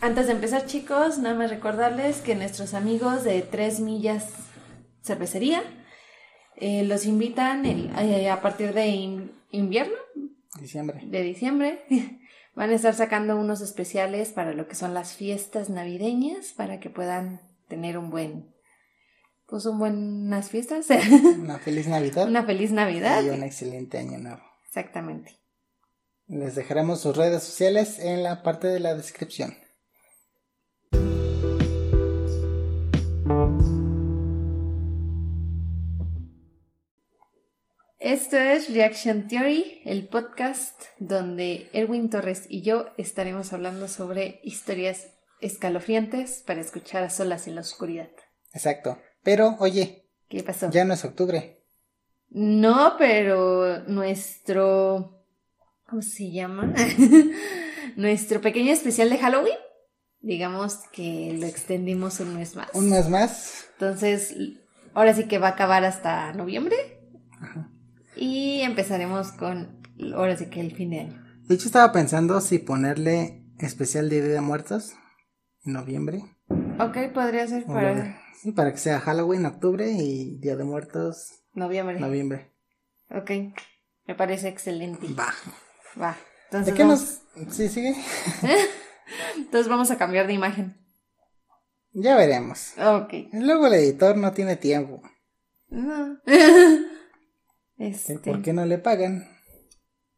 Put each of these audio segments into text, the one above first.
Antes de empezar, chicos, nada más recordarles que nuestros amigos de Tres Millas Cervecería eh, los invitan el- eh, a partir de in- invierno, Diciembre. de diciembre. Van a estar sacando unos especiales para lo que son las fiestas navideñas, para que puedan tener un buen, pues un buenas fiestas, Una feliz Navidad una feliz Navidad. y un excelente año nuevo. Exactamente. Les dejaremos sus redes sociales en la parte de la descripción. Esto es Reaction Theory, el podcast donde Erwin Torres y yo estaremos hablando sobre historias escalofriantes para escuchar a solas en la oscuridad. Exacto. Pero, oye, ¿Qué pasó? ya no es octubre. No, pero nuestro... ¿Cómo se llama? nuestro pequeño especial de Halloween. Digamos que lo extendimos un mes más. Un mes más. Entonces, ahora sí que va a acabar hasta noviembre. Y empezaremos con, ahora sí que el fin de año. De hecho, estaba pensando si ponerle especial de Día de Muertos en noviembre. Ok, podría ser para Sí, para que sea Halloween, octubre y Día de Muertos, noviembre. noviembre. Ok, me parece excelente. Va. Va. ¿De Entonces, qué vamos, nos...? Sí, sigue. entonces vamos a cambiar de imagen. Ya veremos. Ok. Luego el editor no tiene tiempo. No. Este, ¿Por qué no le pagan?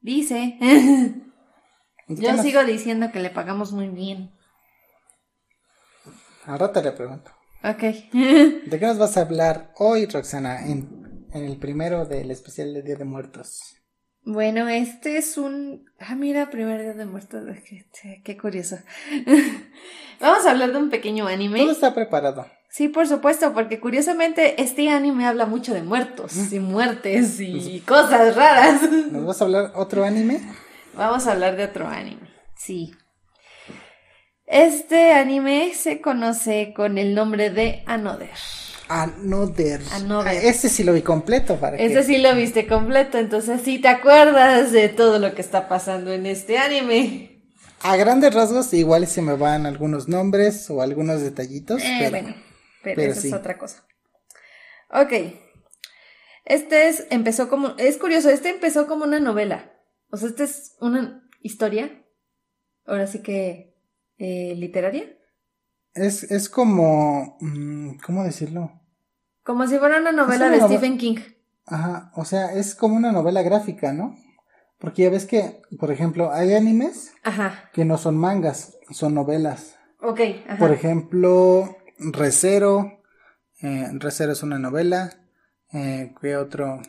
Dice. ¿De qué Yo nos- sigo diciendo que le pagamos muy bien. Al rato le pregunto. Ok. ¿De qué nos vas a hablar hoy, Roxana, en, en el primero del especial de Día de Muertos? Bueno, este es un... Ah, mira, primer día de muertos. Qué, qué curioso. Vamos a hablar de un pequeño anime. Todo está preparado. Sí, por supuesto, porque curiosamente este anime habla mucho de muertos y muertes y cosas raras. ¿Nos vas a hablar otro anime? Vamos a hablar de otro anime. Sí. Este anime se conoce con el nombre de Another. Another. Another. Ah, Este sí lo vi completo para que... Este sí lo viste completo, entonces sí te acuerdas de todo lo que está pasando en este anime. A grandes rasgos igual se me van algunos nombres o algunos detallitos, Eh, pero bueno, pero, pero eso sí. es otra cosa. Ok. Este es, empezó como, es curioso, este empezó como una novela. O sea, este es una historia, ahora sí que, eh, literaria. es, es como... mm, ¿Cómo decirlo? Como si fuera una novela una de Stephen King. Ajá, o sea, es como una novela gráfica, ¿no? Porque ya ves que, por ejemplo, hay animes Ajá. que no son mangas, son novelas. Ok, ajá. Por ejemplo, Recero. Eh, Recero es una novela. Eh, ¿Qué otro?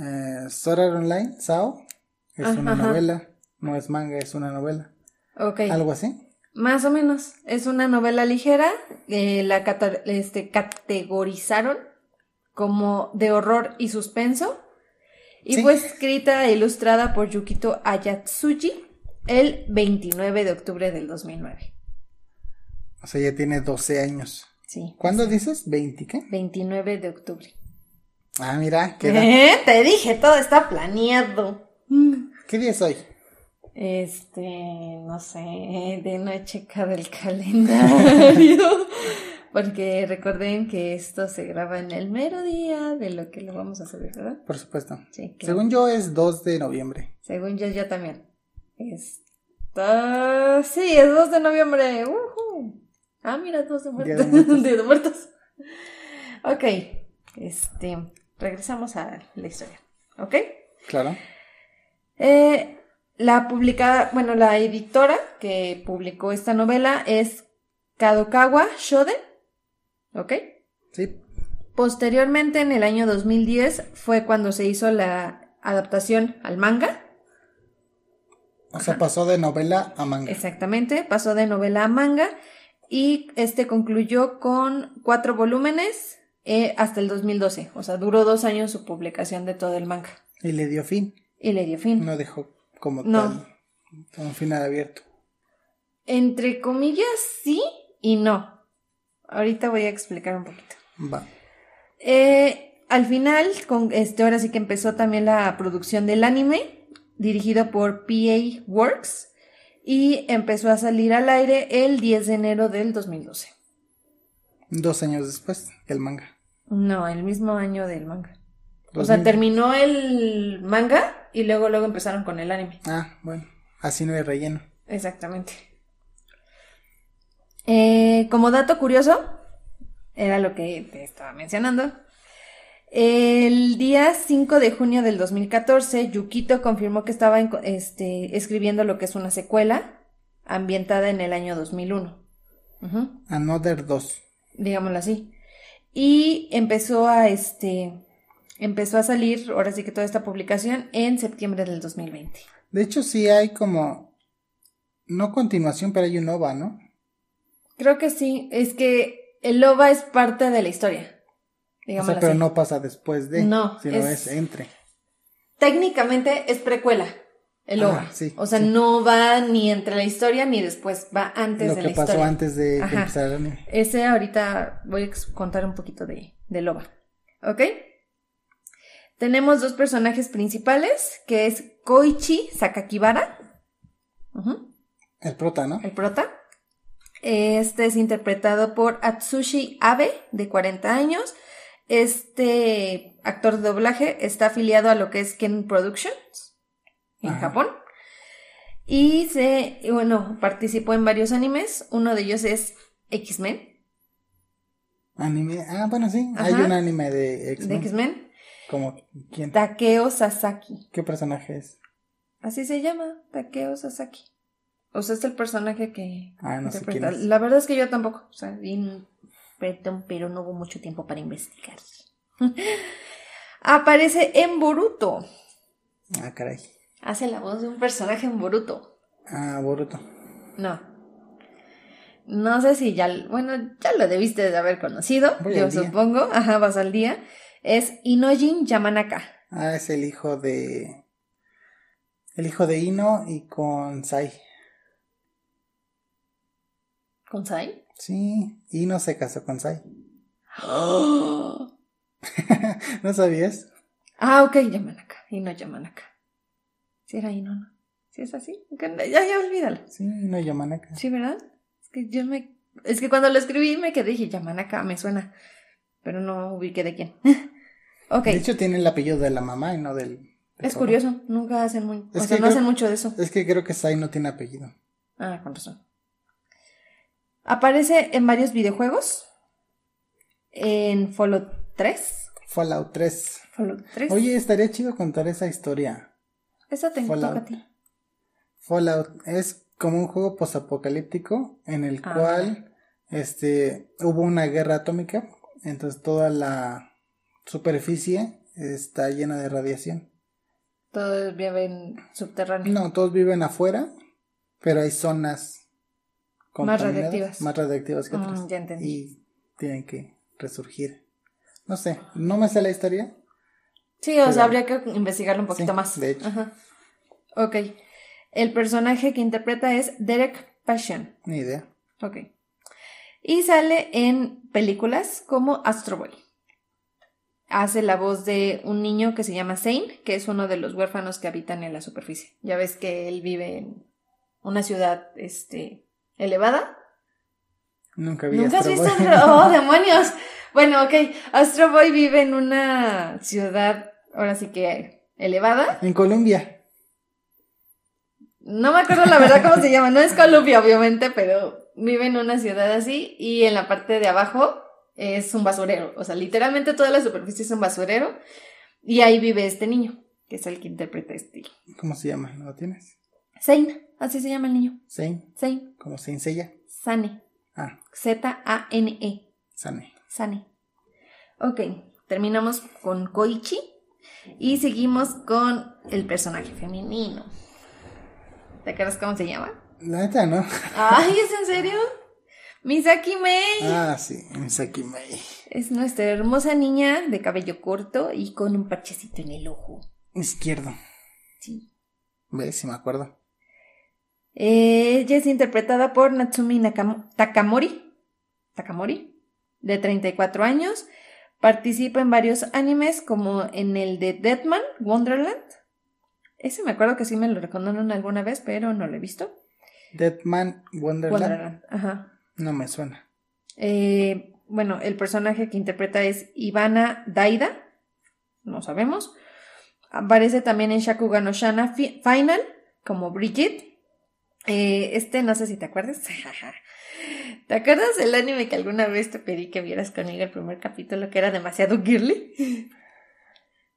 Eh, Online, Sao. Es Ajá, una ajá. novela. No es manga, es una novela. Ok. Algo así. Más o menos. Es una novela ligera. eh, la cata- este, categorizaron como de horror y suspenso. Y Sí. fue escrita e ilustrada por Yukito Ayatsuji el 29 de octubre del 2009. O sea, ya tiene 12 años. Sí. ¿Cuándo dices? ¿20 qué? 29 de octubre. Ah, mira, ¿qué, ¿Eh? Te dije, todo está planeado. ¿qué día es hoy? Este, no sé, de no he checado el calendario. Porque recuerden que esto se graba en el mero día de lo que lo vamos a subir, ¿verdad? Por supuesto. Sí, claro. Según yo es 2 de noviembre. Según yo, yo también. Está... Sí, es 2 de noviembre. ¡Ujú! Ah, mira, 2 de Día muertos. de Muertos. Día de muertos. Ok, este, regresamos a la historia. ¿Ok? Claro. Eh, la publicada, bueno, la editora que publicó esta novela es Kadokawa Shoden. ¿Ok? Sí. Posteriormente, en el año 2010, fue cuando se hizo la adaptación al manga. O sea, pasó de novela a manga. Exactamente, pasó de novela a manga y este concluyó con cuatro volúmenes eh, hasta el 2012. O sea, duró dos años su publicación de todo el manga. Y le dio fin. Y le dio fin. No dejó como No. tal un final abierto. Entre comillas, sí y no. Ahorita voy a explicar un poquito. Va. Eh, al final, con este, ahora sí que empezó también la producción del anime, dirigido por PA Works, y empezó a salir al aire el 10 de enero del 2012. Dos años después que el manga. No, el mismo año del manga. O sea, terminó el manga y luego luego empezaron con el anime. Ah, bueno, así no hay relleno. Exactamente. Eh, como dato curioso, era lo que te estaba mencionando. El día 5 de junio del 2014, Yukito confirmó que estaba este, escribiendo lo que es una secuela ambientada en el año 2001. Another 2. Digámoslo así. Y empezó a, este, empezó a salir, ahora sí que toda esta publicación, en septiembre del 2020. De hecho, sí hay como, no continuación, pero hay un OVA, ¿no? Creo que sí, es que el OVA es parte de la historia. O sea, pero no pasa después de, no, sino es, entre. Técnicamente es precuela, el OVA. sí, o sea, no va ni entre la historia ni después, va antes de la historia. Lo que pasó antes de, empezar el anime. Ese ahorita voy a contar un poquito de, del OVA. ¿Ok? Tenemos dos personajes principales, que es Koichi Sakakibara. El prota, ¿no? El prota. Este es interpretado por Atsushi Abe, de 40 años. Este actor de doblaje está afiliado a lo que es Ken Productions en Japón. Y se, bueno, participó en varios animes. Uno de ellos es X-Men. Anime, ah, bueno, sí. Hay un anime de X-Men. De X-Men. ¿Como quién? Takeo Sasaki. ¿Qué personaje es? Así se llama, Takeo Sasaki. O sea, es el personaje que ah, no sé La verdad es que yo tampoco. O sea, pero no hubo mucho tiempo para investigar. Aparece en Boruto. Ah, caray. Hace la voz de un personaje en Boruto. Ah, Boruto. No. No sé si ya, bueno, ya lo debiste de haber conocido, yo supongo. Ajá, vas al día es Inojin Yamanaka. Ah, es el hijo de. El hijo de Ino y con Sai. ¿Con Sai? Sí, Ino se casó con Sai. ¿No sabías? Ah, ok, Yamanaka. Ino Yamanaka. Si era Ino, ¿no? Si es así. Ya, ya olvídalo. Sí, Ino Yamanaka. Sí, ¿verdad? Es que yo me. Es que cuando lo escribí me quedé dije Yamanaka, me suena pero no ubiqué de quién. ok. De hecho, tiene el apellido de la mamá y no del. es curioso, nunca hacen muy. o sea, no hacen mucho de eso. Es que creo que Sai no tiene apellido. Ah, con razón. Aparece en varios videojuegos. En Fallout 3. Fallout 3. Fallout 3. Oye, estaría chido contar esa historia. Esa te toca a ti. Fallout es como un juego posapocalíptico en el ah, cual este hubo una guerra atómica entonces toda la superficie está llena de radiación. Todos viven subterráneos. No, todos viven afuera, pero hay zonas más radiactivas. Más radiactivas que mm, otras. ya entendí. Y tienen que resurgir. No sé, no me sé la historia. Sí, o sea, habría que investigarlo un poquito más. De hecho. Ajá. Ok. El personaje que interpreta es Derek Passion. Ni idea. Ok y sale en películas como Astro Boy. Hace la voz de un niño que se llama Zane, que es uno de los huérfanos que habitan en la superficie. Ya ves que él vive en una ciudad este, elevada. Nunca vi ¿Nunca has visto ¡Oh, demonios! Bueno, ok. Astro Boy vive en una ciudad, ahora sí que elevada. En Colombia. No me acuerdo la verdad cómo se llama. No es Colombia, obviamente, pero vive en una ciudad así y en la parte de abajo es un basurero. O sea, literalmente toda la superficie es un basurero y ahí vive este niño, que es el que interpreta este. ¿Cómo se llama? ¿No lo tienes? Zane, así se llama el niño. Zane. Zane. ¿Cómo se enseña? Sane. Ah. Z-A-N-E. Sane. Sane. Ok, terminamos con Koichi y seguimos con el personaje femenino. ¿Te acuerdas cómo se llama? La neta, ¿no? Ay, ¿es en serio? Misaki Mei. Ah, sí, Misaki Mei. Es nuestra hermosa niña de cabello corto y con un parchecito en el ojo. Izquierdo. Sí. ¿Ves? Sí me acuerdo. Ella es interpretada por Natsumi Takamori. Takamori, de 34 años. Participa en varios animes como en el de Deadman, Wonderland. Ese me acuerdo que sí me lo reconocieron alguna vez, pero no lo he visto. Deadman Wonderland. Wonderland. Ajá. No me suena. Eh, bueno, el personaje que interpreta es Ivana Daida. No sabemos. Aparece también en Shakugan no Shana Fi- Final como Bridget. Eh, este, no sé si te acuerdas. ¿Te acuerdas del anime que alguna vez te pedí que vieras conmigo el primer capítulo que era demasiado girly?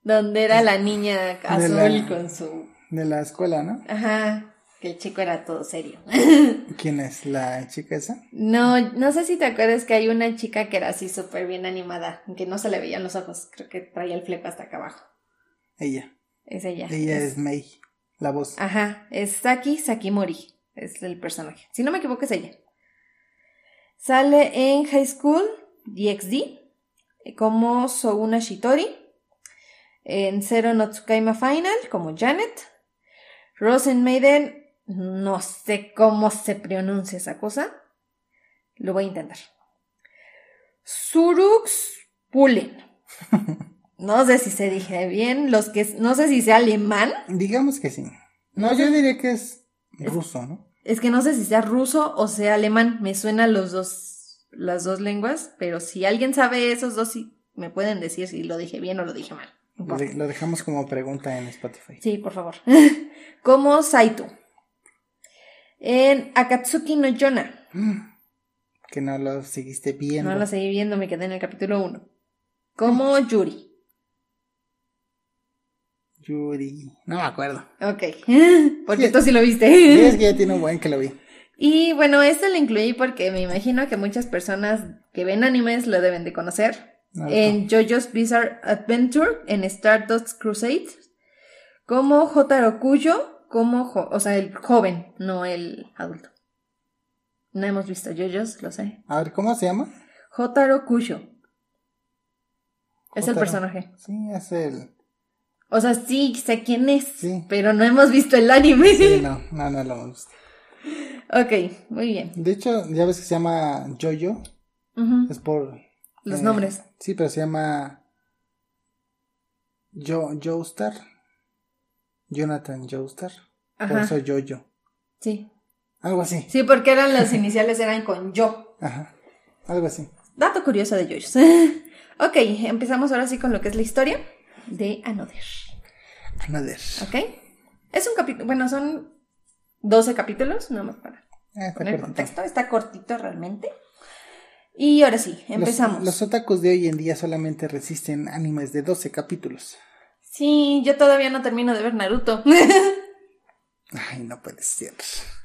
Donde era la niña azul la- con su... De la escuela, ¿no? Ajá, que el chico era todo serio. ¿Quién es? ¿La chica esa? No, no sé si te acuerdas que hay una chica que era así súper bien animada, que no se le veían los ojos, creo que traía el fleco hasta acá abajo. Ella. Es ella. Ella es Mei. La voz. Ajá, es Saki Sakimori, es el personaje. Si no me equivoco es ella. Sale en High School DxD como Souna Shitori, en Zero no Tsukaima Final como Janet, Rosen Maiden, no sé cómo se pronuncia esa cosa, lo voy a intentar. Surux Pulin. No sé si se dije bien, los que no sé si sea alemán, Digamos que sí. No, yo diría que es ruso, ¿no? Es que no sé si sea ruso o sea alemán. Me suenan los dos, las dos lenguas, pero si alguien sabe esos dos, sí me pueden decir si lo dije bien o lo dije mal. Lo, importa. de- lo dejamos como pregunta en Spotify. Sí, por favor. Como Saito. En Akatsuki no Yona. Mm, Que no lo seguiste viendo. No lo seguí viendo, me quedé en el capítulo 1. Como Yuri. Yuri. No me acuerdo. Ok. Porque Sí. tú sí lo Sí, viste. es que ya tiene un buen que lo vi. Y bueno, esto lo incluí porque me imagino que muchas personas que ven animes lo deben de conocer. No, en JoJo's Bizarre Adventure, en Stardust Crusade, como Jotaro Kuyo, como, jo- o sea, el joven, no el adulto. No hemos visto JoJo's, lo sé. A ver, ¿cómo se llama? Jotaro Kuyo. Es el personaje. Sí, es el. O sea, sí sé quién es, Sí. pero no hemos visto el anime. Sí, no, no, no lo hemos visto. ok, muy bien. De hecho, ya ves que se llama Jojo. Ujú. Es por. Los eh, nombres. Sí, pero se llama. Jo, Joestar. Jonathan Joestar. Por eso Jojo. Sí. Algo así. Sí, porque eran las iniciales eran con yo. Ajá. Algo así. Dato curioso de JoJo's. ok, empezamos ahora sí con lo que es la historia de Another. Another. ¿Ok? Es un capítulo, bueno, son 12 capítulos, nada más para Ah, poner cortito. contexto. Está cortito realmente. Y ahora sí, empezamos. Los, otakus de hoy en día solamente resisten animes de 12 capítulos. Sí, yo todavía no termino de ver Naruto. Ay, no puede ser.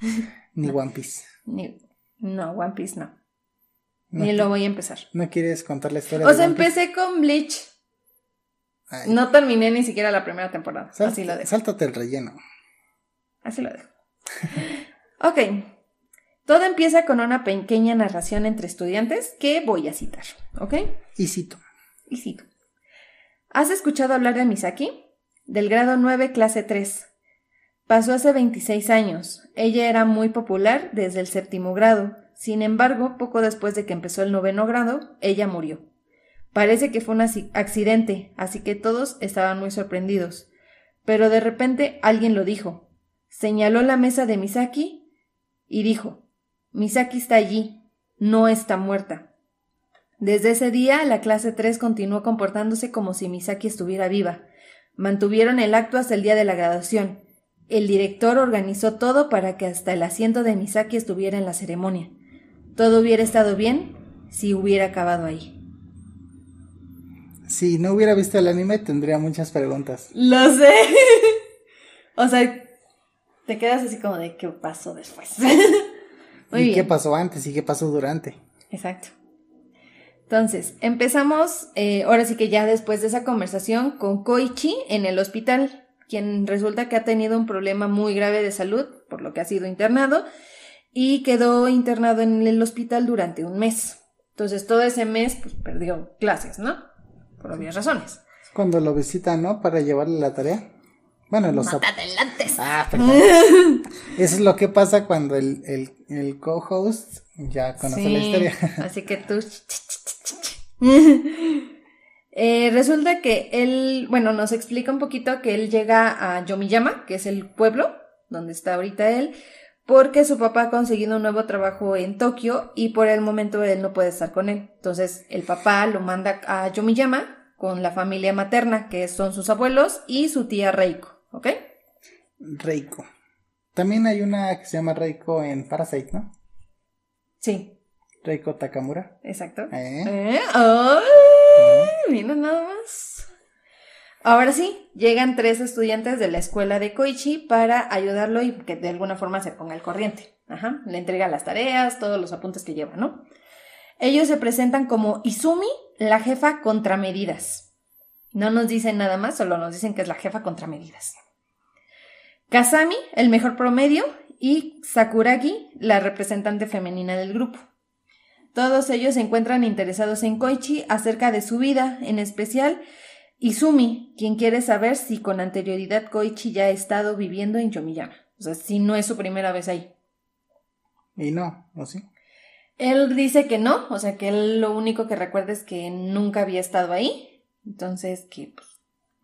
Ni One Piece. Ni- no, One Piece no. No, Ni lo voy a empezar. ¿No quieres contar la historia O de One Piece? empecé con Bleach. Ay, No terminé ni siquiera la primera temporada. Así lo dejo. Sáltate el relleno. Así lo dejo. ok. Todo empieza con una pequeña narración entre estudiantes que voy a citar. ¿Ok? Y cito. Y cito. ¿Has escuchado hablar de Misaki? Del grado 9, clase 3. Pasó hace 26 años. Ella era muy popular desde el séptimo grado. Sin embargo, poco después de que empezó el noveno grado, ella murió. Parece que fue un acci- accidente, así que todos estaban muy sorprendidos. Pero de repente alguien lo dijo. Señaló la mesa de Misaki y dijo, Misaki está allí, no está muerta. Desde ese día, la clase 3 continuó comportándose como si Misaki estuviera viva. Mantuvieron el acto hasta el día de la graduación. El director organizó todo para que hasta el asiento de Misaki estuviera en la ceremonia. Todo hubiera estado bien si hubiera acabado ahí. Si no hubiera visto el anime, tendría muchas preguntas. Lo sé. o sea, te quedas así como de qué pasó después. Muy ¿Y bien. qué pasó antes y qué pasó durante? Exacto. Entonces, empezamos, eh, ahora sí que ya después de esa conversación con Koichi en el hospital, quien resulta que ha tenido un problema muy grave de salud, por lo que ha sido internado, y quedó internado en el hospital durante un mes. Entonces, todo ese mes, pues perdió clases, ¿no? Por obvias razones. Es cuando lo visitan, ¿no? Para llevarle la tarea. Bueno, los... No te adelantes. Ah, perdón. Eso es lo que pasa cuando el, el, el co-host ya conoce la historia. Así que tú. Eh, resulta que él, bueno, nos explica un poquito que él llega a Yomiyama, que es el pueblo donde está ahorita él, porque su papá ha conseguido un nuevo trabajo en Tokio y por el momento él no puede estar con él. Entonces el papá lo manda a Yomiyama con la familia materna, que son sus abuelos y su tía Reiko, ¿ok? Reiko. También hay una que se llama Reiko en Parasite, ¿no? Sí. Reiko Takamura. Exacto. ¿Eh? ¿Eh? ¡Ay! Mira nada más. Ahora sí, llegan tres estudiantes de la escuela de Koichi para ayudarlo y que de alguna forma se ponga al corriente. Ajá, le entrega las tareas, todos los apuntes que lleva, ¿no? Ellos se presentan como Izumi, la jefa contramedidas. No nos dicen nada más, solo nos dicen que es la jefa contramedidas. Kazami, el mejor promedio, y Sakuragi, la representante femenina del grupo. Todos ellos se encuentran interesados en Koichi acerca de su vida, en especial Izumi, quien quiere saber si con anterioridad Koichi ya ha estado viviendo en Yomiyama. O sea, si no es su primera vez ahí. Y no, ¿o sí? Él dice que no, o sea, que él lo único que recuerda es que nunca había estado ahí. Entonces, que, pues,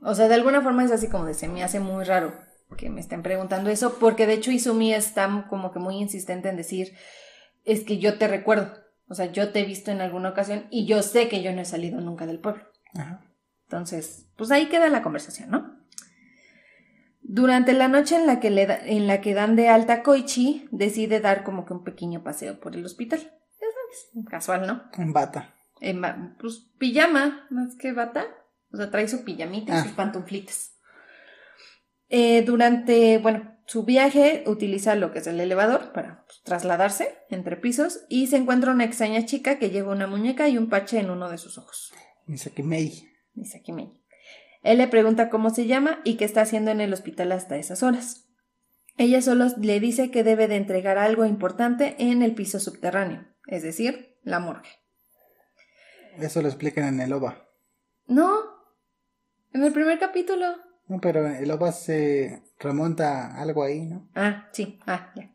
o sea, de alguna forma es así como de se me hace muy raro que me estén preguntando eso, porque de hecho Izumi está como que muy insistente en decir, es que yo te recuerdo, o sea, yo te he visto en alguna ocasión y yo sé que yo no he salido nunca del pueblo. Ajá. Entonces, pues ahí queda la conversación, ¿no? Durante la noche en la que, le da- en la que dan de alta a Koichi, decide dar como que un pequeño paseo por el hospital. Casual, ¿no? En bata. En ba- pues pijama, más que bata. O sea, trae su pijamita y Ah. sus pantuflitas. Eh, durante, bueno, su viaje utiliza lo que es el elevador para pues, trasladarse entre pisos y se encuentra una extraña chica que lleva una muñeca y un parche en uno de sus ojos. Misaki Mei. Él le pregunta cómo se llama y qué está haciendo en el hospital hasta esas horas. Ella solo le dice que debe de entregar algo importante en el piso subterráneo, es decir, la morgue. Eso lo explican en el OVA. No, en el primer capítulo. No, pero el OVA se remonta a algo ahí, ¿no? Ah, sí, ah, ya.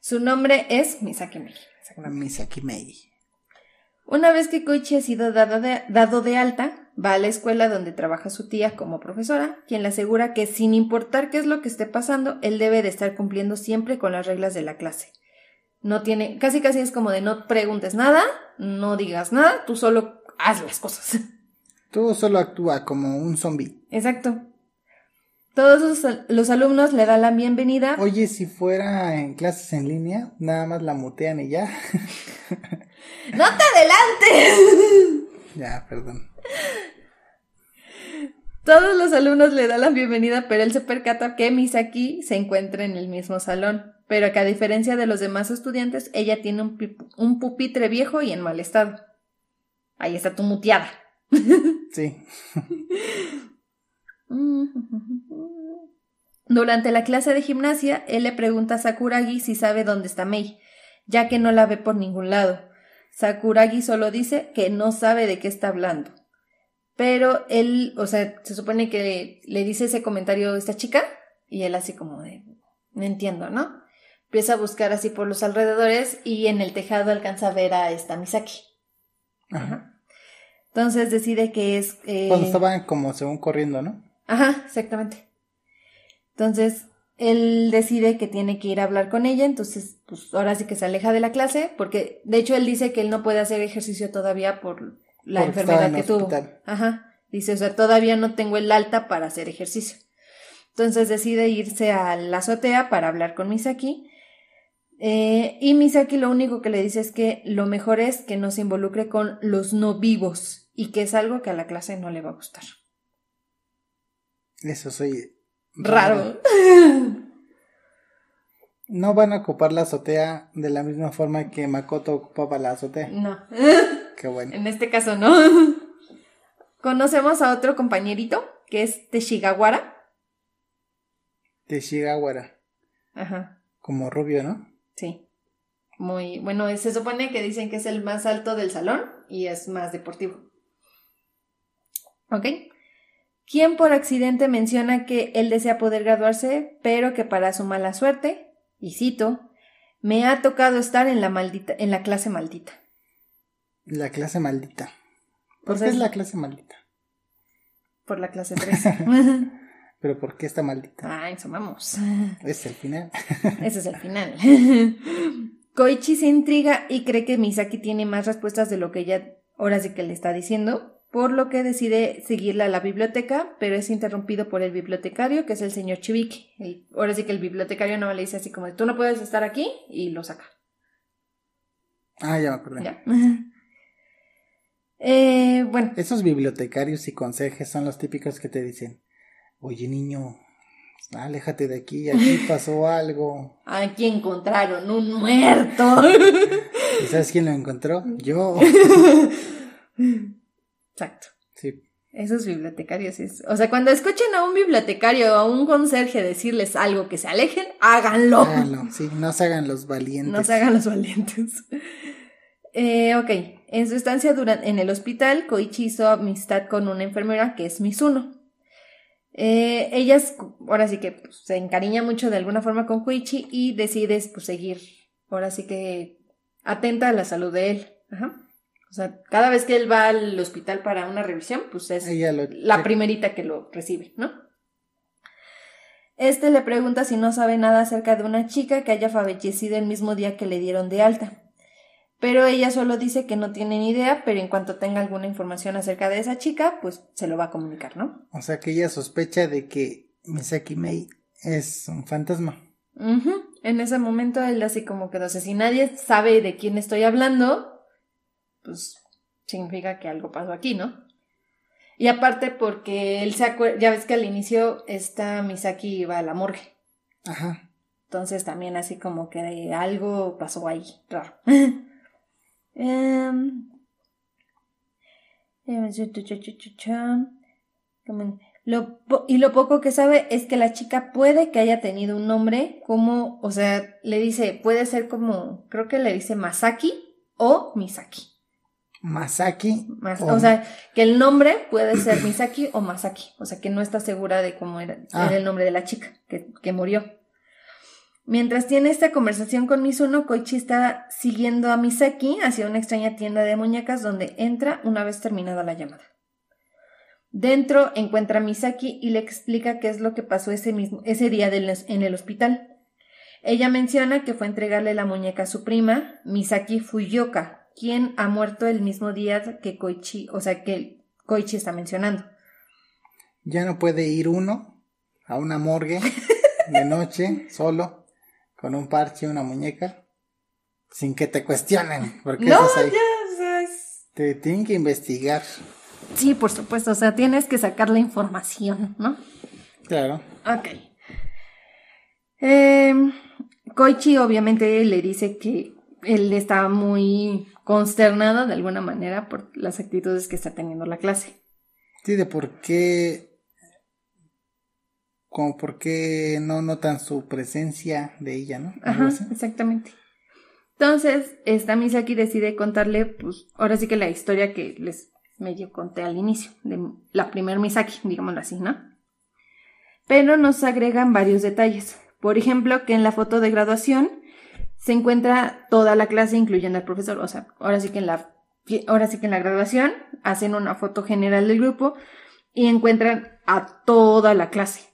Su nombre es Misaki Mei. Misaki Mei. Una vez que Koichi ha sido dado de, dado de alta, va a la escuela donde trabaja su tía como profesora, quien le asegura que sin importar qué es lo que esté pasando, él debe de estar cumpliendo siempre con las reglas de la clase. No tiene, casi casi es como de no preguntes nada, no digas nada, tú solo haz las cosas. Tú solo actúa como un zombie. Exacto. Todos los, los alumnos le dan la bienvenida. Oye, si fuera en clases en línea, nada más la mutean y ya. ¡No te adelantes! ya, perdón. Todos los alumnos le dan la bienvenida, pero él se percata que Misaki se encuentra en el mismo salón, pero que a diferencia de los demás estudiantes, ella tiene un, un pupitre viejo y en mal estado. Ahí está tu muteada. Sí. Durante la clase de gimnasia, él le pregunta a Sakuragi si sabe dónde está Mei, ya que no la ve por ningún lado. Sakuragi solo dice que no sabe de qué está hablando. Pero él, o sea, se supone que le dice ese comentario a esta chica y él así como de, no entiendo, ¿no? Empieza a buscar así por los alrededores y en el tejado alcanza a ver a esta Misaki. Ajá. Entonces decide que es... eh, Cuando estaban como según corriendo, ¿no? Ajá, exactamente. Entonces, él decide que tiene que ir a hablar con ella, entonces, pues ahora sí que se aleja de la clase, porque de hecho él dice que él no puede hacer ejercicio todavía por la Porque enfermedad en que tuvo. hospital. Ajá. Dice, o sea, todavía no tengo el alta para hacer ejercicio. Entonces decide irse a la azotea para hablar con Misaki. Eh, y Misaki lo único que le dice es que lo mejor es que no se involucre con los no vivos y que es algo que a la clase no le va a gustar. Eso soy Raro. No van a ocupar la azotea de la misma forma que Makoto ocupaba la azotea. No. Qué bueno. En este caso no. Conocemos a otro compañerito que es Teshigawara. De Shigawara. Ajá. Como rubio, ¿no? Sí. Muy bueno, se supone que dicen que es el más alto del salón y es más deportivo. ¿Ok? Quien por accidente menciona que él desea poder graduarse, pero que para su mala suerte, y cito, me ha tocado estar en la maldita, en la clase maldita. La clase maldita. ¿Por qué es la clase maldita? Por la clase 3. Pero ¿por qué está maldita? Ah, eso vamos. Es el final. Ese es el final. Koichi se intriga y cree que Misaki tiene más respuestas de lo que ella ahora sí que le está diciendo, por lo que decide seguirla a la biblioteca, pero es interrumpido por el bibliotecario, que es el señor Chibiki. ahora sí que el bibliotecario no le dice así como, tú no puedes estar aquí, y lo saca. Ah, ya me acordé. Ya. eh, bueno. Esos bibliotecarios y conserjes son los típicos que te dicen, oye niño, aléjate de aquí, aquí pasó algo. Aquí encontraron un muerto. ¿Y sabes quién lo encontró? Yo. Exacto. Sí. Esos bibliotecarios es. O sea, cuando escuchen a un bibliotecario o a un conserje decirles algo que se alejen, háganlo. Háganlo, sí, no se hagan los valientes. No se hagan los valientes. Eh, ok, en su estancia durante, en el hospital, Koichi hizo amistad con una enfermera que es Mizuno. Eh, ella ahora sí que pues, se encariña mucho de alguna forma con Koichi y decide pues, seguir, ahora sí que atenta a la salud de él. Ajá. O sea, cada vez que él va al hospital para una revisión, pues es la primerita que lo recibe, ¿no? Este le pregunta si no sabe nada acerca de una chica que haya fallecido el mismo día que le dieron de alta. Pero ella solo dice que no tiene ni idea, pero en cuanto tenga alguna información acerca de esa chica, pues se lo va a comunicar, ¿no? O sea que ella sospecha de que Misaki Mei es un fantasma. En ese momento él así como que, no sé, si nadie sabe de quién estoy hablando, pues significa que algo pasó aquí, ¿no? Y aparte porque él se acuerda, ya ves que al inicio esta Misaki iba a la morgue. Ajá. Entonces también así como que algo pasó ahí, raro. Lo, y lo poco que sabe es que la chica puede que haya tenido un nombre como, o sea, le dice, puede ser como, creo que le dice Masaki o Misaki. Masaki. o... sea, que el nombre puede ser Misaki o Masaki. O sea, que no está segura de cómo era, ah. el nombre de la chica que, que, murió. Mientras tiene esta conversación con Mizuno, Koichi está siguiendo a Misaki hacia una extraña tienda de muñecas donde entra una vez terminada la llamada. Dentro encuentra a Misaki y le explica qué es lo que pasó ese, mismo, ese día en el hospital. Ella menciona que fue a entregarle la muñeca a su prima, Misaki Fuyoka, quien ha muerto el mismo día que Koichi, o sea, que Koichi está mencionando. Ya no puede ir uno a una morgue de noche solo con un parche una muñeca sin que te cuestionen. Porque no, Ya, Te tienen que investigar. Sí, por supuesto, o sea, tienes que sacar la información, ¿no? Claro. Ok. Em, Koichi obviamente le dice que él está muy consternada de alguna manera por las actitudes que está teniendo la clase. Sí, de por qué, como por qué no notan su presencia de ella, ¿no? Ajá, exactamente. Entonces, esta Misaki decide contarle, pues, ahora sí que la historia que les medio conté al inicio, de la primer Misaki, digámoslo así, ¿no? Pero nos agregan varios detalles. Por ejemplo, que en la foto de graduación se encuentra toda la clase, incluyendo al profesor. O sea, ahora sí que en la, ahora sí que en la graduación hacen una foto general del grupo y encuentran a toda la clase.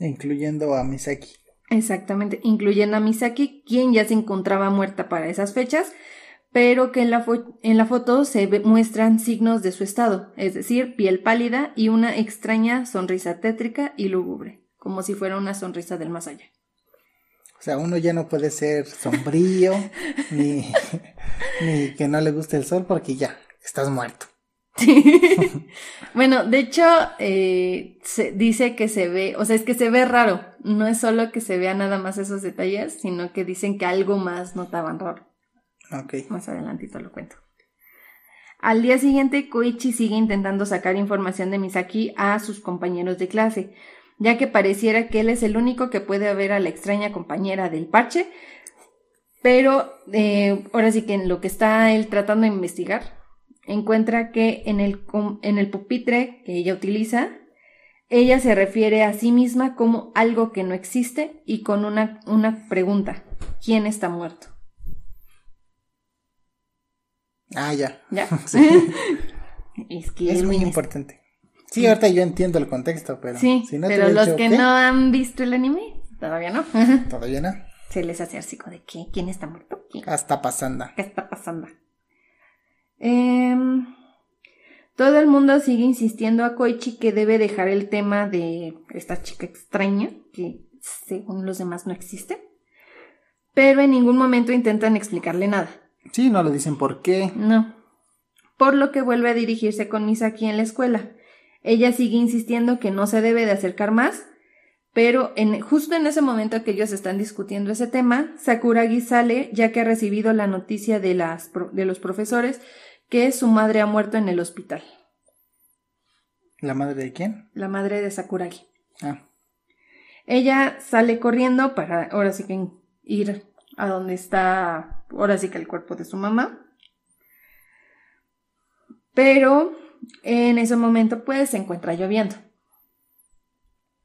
Incluyendo a Misaki. Exactamente, incluyendo a Misaki, quien ya se encontraba muerta para esas fechas, pero que en la, en la foto se muestran signos de su estado, es decir, piel pálida y una extraña sonrisa tétrica y lúgubre, como si fuera una sonrisa del más allá. O sea, uno ya no puede ser sombrío ni, ni que no le guste el sol porque ya estás muerto. bueno, de hecho, eh, se dice que se ve, o sea, es que se ve raro. No es solo que se vea nada más esos detalles, sino que dicen que algo más notaban raro. Ok. Más adelantito lo cuento. Al día siguiente, Koichi sigue intentando sacar información de Misaki a sus compañeros de clase, ya que pareciera que él es el único que puede ver a la extraña compañera del parche, pero eh, ahora sí que en lo que está él tratando de investigar, encuentra que en el, en el pupitre que ella utiliza, ella se refiere a sí misma como algo que no existe y con una, una pregunta, ¿quién está muerto? Ah, ya. Ya. es, que es muy importante. Sí, ahorita yo entiendo el contexto, pero. Sí, si no te pero los dicho, que ¿qué? no han visto el anime, todavía no. Todavía no. Se les hace así de ¿qué? ¿Quién está muerto? ¿Quién? Hasta pasando. ¿Qué está pasando? Em, todo el mundo sigue insistiendo a Koichi que debe dejar el tema de esta chica extraña, que según los demás no existe. Pero en ningún momento intentan explicarle nada. Sí, no le dicen por qué. No. Por lo que vuelve a dirigirse con Misaki en la escuela. Ella sigue insistiendo que no se debe de acercar más, pero en, justo en ese momento que ellos están discutiendo ese tema, Sakuragi sale ya que ha recibido la noticia de, las, de los profesores que su madre ha muerto en el hospital. ¿La madre de quién? La madre de Sakuragi. Ah, Ella sale corriendo para ahora sí que ir a donde está ahora sí que el cuerpo de su mamá. Pero en ese momento pues se encuentra lloviendo.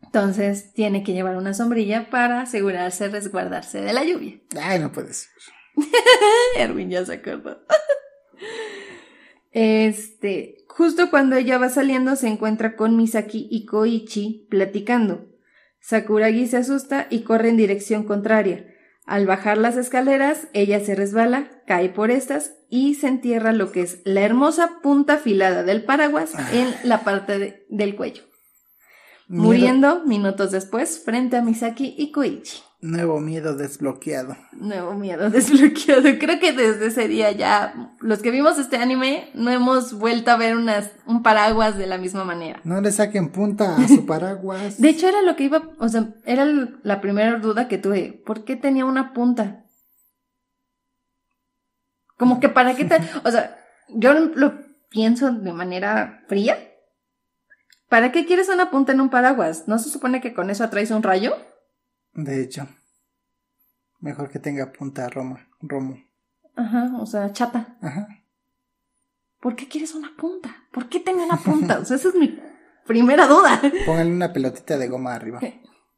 Entonces tiene que llevar una sombrilla para asegurarse resguardarse de la lluvia. ay, no puede ser. Erwin ya se acordó. Este, justo cuando ella va saliendo se encuentra con Misaki y Koichi platicando. Sakuragi se asusta y corre en dirección contraria. Al bajar las escaleras, ella se resbala, cae por estas y se entierra lo que es la hermosa punta afilada del paraguas en la parte de- del cuello, muriendo minutos después frente a Misaki y Koichi. Nuevo miedo desbloqueado. Nuevo miedo desbloqueado. Creo que desde ese día ya, los que vimos este anime, no hemos vuelto a ver unas, un paraguas de la misma manera. No le saquen punta a su paraguas. De hecho, era lo que iba, o sea, era la primera duda que tuve. ¿Por qué tenía una punta? Como que para qué te, o sea, yo lo pienso de manera fría. ¿Para qué quieres una punta en un paraguas? ¿No se supone que con eso atraes un rayo? De hecho, mejor que tenga punta Roma, Romo. Ajá, o sea, chata. Ajá. ¿Por qué quieres una punta? ¿Por qué tengo una punta? O sea, esa es mi primera duda. Pónganle una pelotita de goma arriba.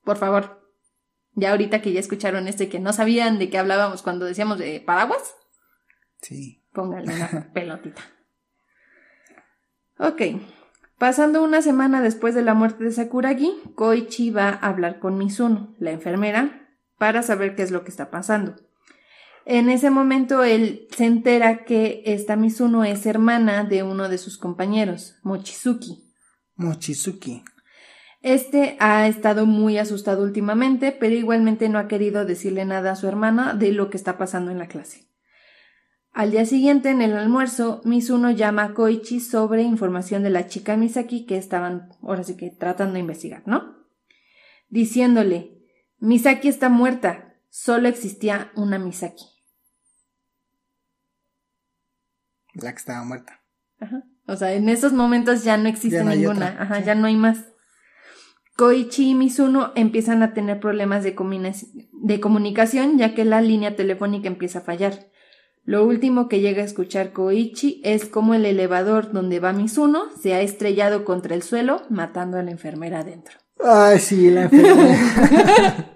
Por favor. Ya ahorita que ya escucharon este que no sabían de qué hablábamos cuando decíamos de paraguas, Sí. pónganle una pelotita. Ok. Pasando una semana después de la muerte de Sakuragi, Koichi va a hablar con Mizuno, la enfermera, para saber qué es lo que está pasando. En ese momento él se entera que esta Mizuno es hermana de uno de sus compañeros, Mochizuki. Mochizuki. Este ha estado muy asustado últimamente, pero igualmente no ha querido decirle nada a su hermana de lo que está pasando en la clase. Al día siguiente, en el almuerzo, Mizuno llama a Koichi sobre información de la chica Misaki que estaban, ahora sí que tratando de investigar, ¿no? Diciéndole, Misaki está muerta, solo existía una Misaki. La que estaba muerta. Ajá. O sea, en esos momentos ya no existe Ya no hay ninguna. otra, Ajá, sí. ya no hay más. Koichi y Mizuno empiezan a tener problemas de, comuni- de comunicación ya que la línea telefónica empieza a fallar. Lo último que llega a escuchar Koichi es como el elevador donde va Mizuno se ha estrellado contra el suelo, matando a la enfermera adentro. Ay, sí, la enfermera.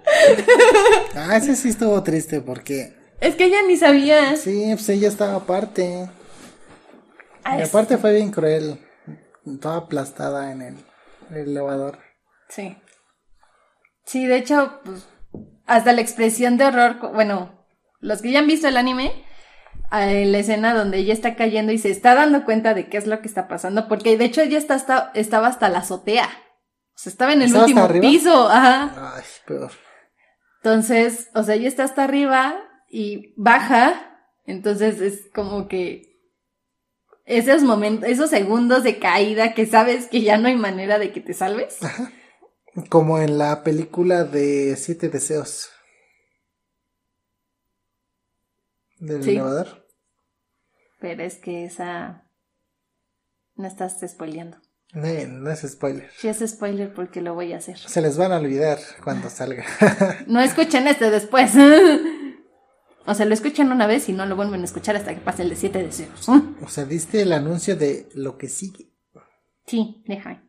ah, ese sí estuvo triste porque. Es que ella ni sabía. Sí, pues ella estaba aparte. Ah, Y aparte fue bien cruel. Toda aplastada en el, el elevador. Sí. Sí, de hecho, pues, hasta la expresión de horror, bueno, los que ya han visto el anime, eh, la escena donde ella está cayendo y se está dando cuenta de qué es lo que está pasando, porque de hecho ella está hasta, estaba hasta la azotea. O sea, estaba en el ¿Estaba hasta último piso, ajá. Ay, peor. Entonces, o sea, ella está hasta arriba y baja, entonces es como que esos momentos, esos segundos de caída que sabes que ya no hay manera de que te salves. Como en la película de Siete Deseos. Del Sí. elevador. Pero es que esa. No estás spoileando. No, no es spoiler. Sí es spoiler porque lo voy a hacer. Se les van a olvidar cuando salga. No escuchen este después. O sea, lo escuchan una vez y no lo vuelven a escuchar hasta que pase el de siete deseos. o sea, diste el anuncio de lo que sigue. Sí, deja.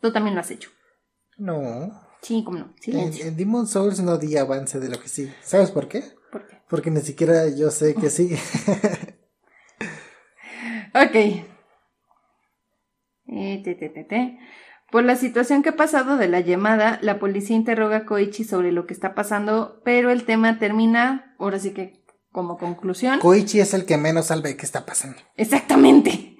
Tú también lo has hecho. No. Sí, cómo no. En, Silencio. en Demon Souls no di avance de lo que sigue. ¿Sabes por qué? ¿Por qué? Porque ni siquiera yo sé que sigue. Ok. Eh, te, te, te, te. Por la situación que ha pasado de la llamada, la policía interroga a Koichi sobre lo que está pasando, pero el tema termina, ahora sí que como conclusión. Koichi es el que menos sabe qué está pasando. Exactamente.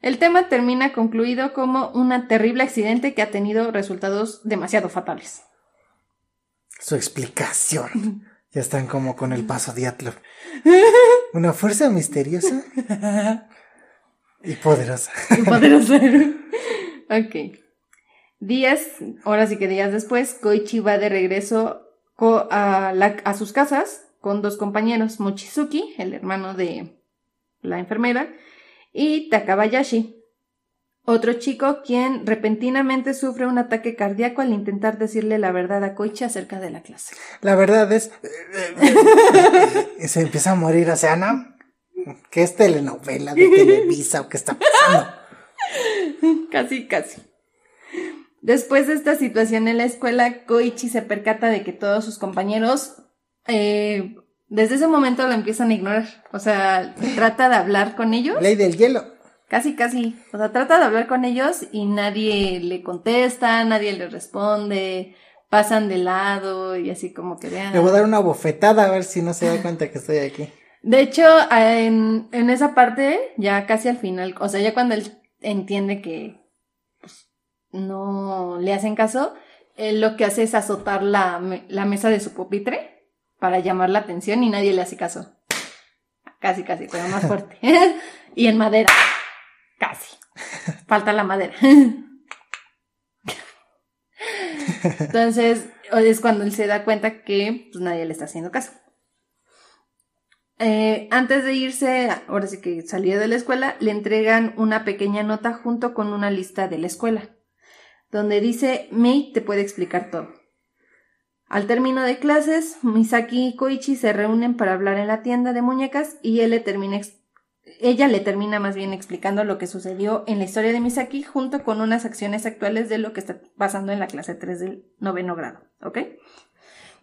El tema termina concluido como un terrible accidente que ha tenido resultados demasiado fatales. Su explicación. Ya están como con el paso de Atlov. Una fuerza misteriosa y poderosa. Y poderosa. ok. Días, ahora sí que días después, Koichi va de regreso a, a sus casas con dos compañeros, Mochizuki, el hermano de la enfermera, y Takabayashi, otro chico quien repentinamente sufre un ataque cardíaco al intentar decirle la verdad a Koichi acerca de la clase. La verdad es... y se empieza a morir, o sea, ¿no? ¿Qué es telenovela de Televisa o qué está pasando? casi, casi. Después de esta situación en la escuela, Koichi se percata de que todos sus compañeros eh, desde ese momento lo empiezan a ignorar. O sea, trata de hablar con ellos. Ley del hielo. Casi, casi. O sea, trata de hablar con ellos y nadie le contesta, nadie le responde, pasan de lado y así como que vean. Le voy a dar una bofetada a ver si no se da cuenta que estoy aquí. De hecho, en, en esa parte, ya casi al final, o sea, ya cuando él entiende que pues, no le hacen caso, él lo que hace es azotar la, la mesa de su pupitre para llamar la atención y nadie le hace caso. Casi, casi, pero más fuerte. y en madera. Casi. Falta la madera. Entonces, es cuando él se da cuenta que pues, nadie le está haciendo caso. Eh, antes de irse, ahora sí que salía de la escuela, le entregan una pequeña nota junto con una lista de la escuela, donde dice, May te puede explicar todo. Al término de clases, Misaki y Koichi se reúnen para hablar en la tienda de muñecas y él le termina ella le termina más bien explicando lo que sucedió en la historia de Misaki junto con unas acciones actuales de lo que está pasando en la clase 3 del noveno grado, ¿ok?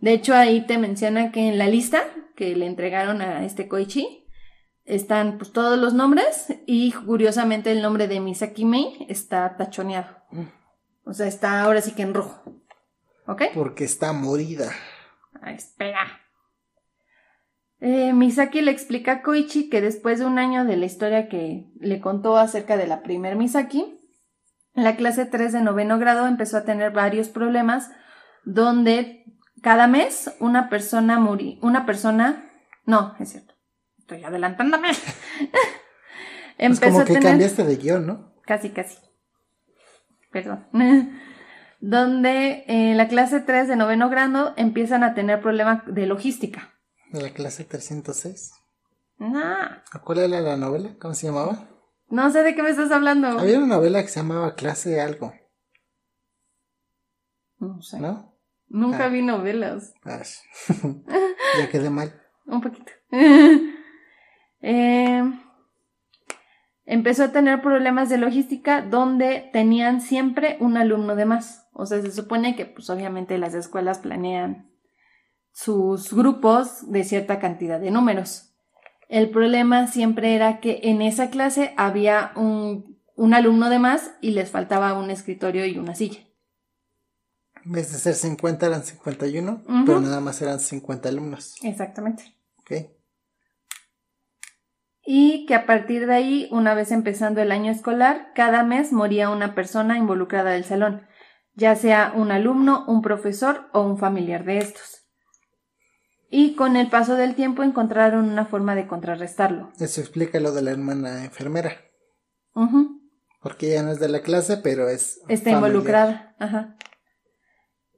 De hecho, ahí te menciona que en la lista que le entregaron a este Koichi están pues todos los nombres y curiosamente el nombre de Misaki Mei está tachoneado. O sea, está ahora sí que en rojo. ¿Ok? Porque está morida. Ah, espera. Eh, Misaki le explica a Koichi que después de un año de la historia que le contó acerca de la primer Misaki, la clase 3 de noveno grado empezó a tener varios problemas donde cada mes una persona murió, una persona, no, es cierto, estoy adelantándome. empezó como que cambiaste de guion, ¿no? Casi, casi. Perdón. donde en la clase 3 de noveno grado empiezan a tener problemas de logística. ¿De la clase 306? No. ¿Cuál era la novela? ¿Cómo se llamaba? No sé de qué me estás hablando. Había una novela que se llamaba Clase Algo. No sé. ¿No? Nunca ah. vi novelas. ya quedé mal. Un poquito. eh, empezó a tener problemas de logística donde tenían siempre un alumno de más. O sea, se supone que pues obviamente las escuelas planean sus grupos de cierta cantidad de números. El problema siempre era que en esa clase había un, un alumno de más y les faltaba un escritorio y una silla. En vez de ser 50 eran 51, pero nada más eran 50 alumnos. Exactamente. Ok. Y que a partir de ahí, una vez empezando el año escolar, cada mes moría una persona involucrada del salón ya sea un alumno, un profesor o un familiar de estos. Y con el paso del tiempo encontraron una forma de contrarrestarlo. Eso explica lo de la hermana enfermera. Porque ella no es de la clase, pero es. Está involucrada. Ajá.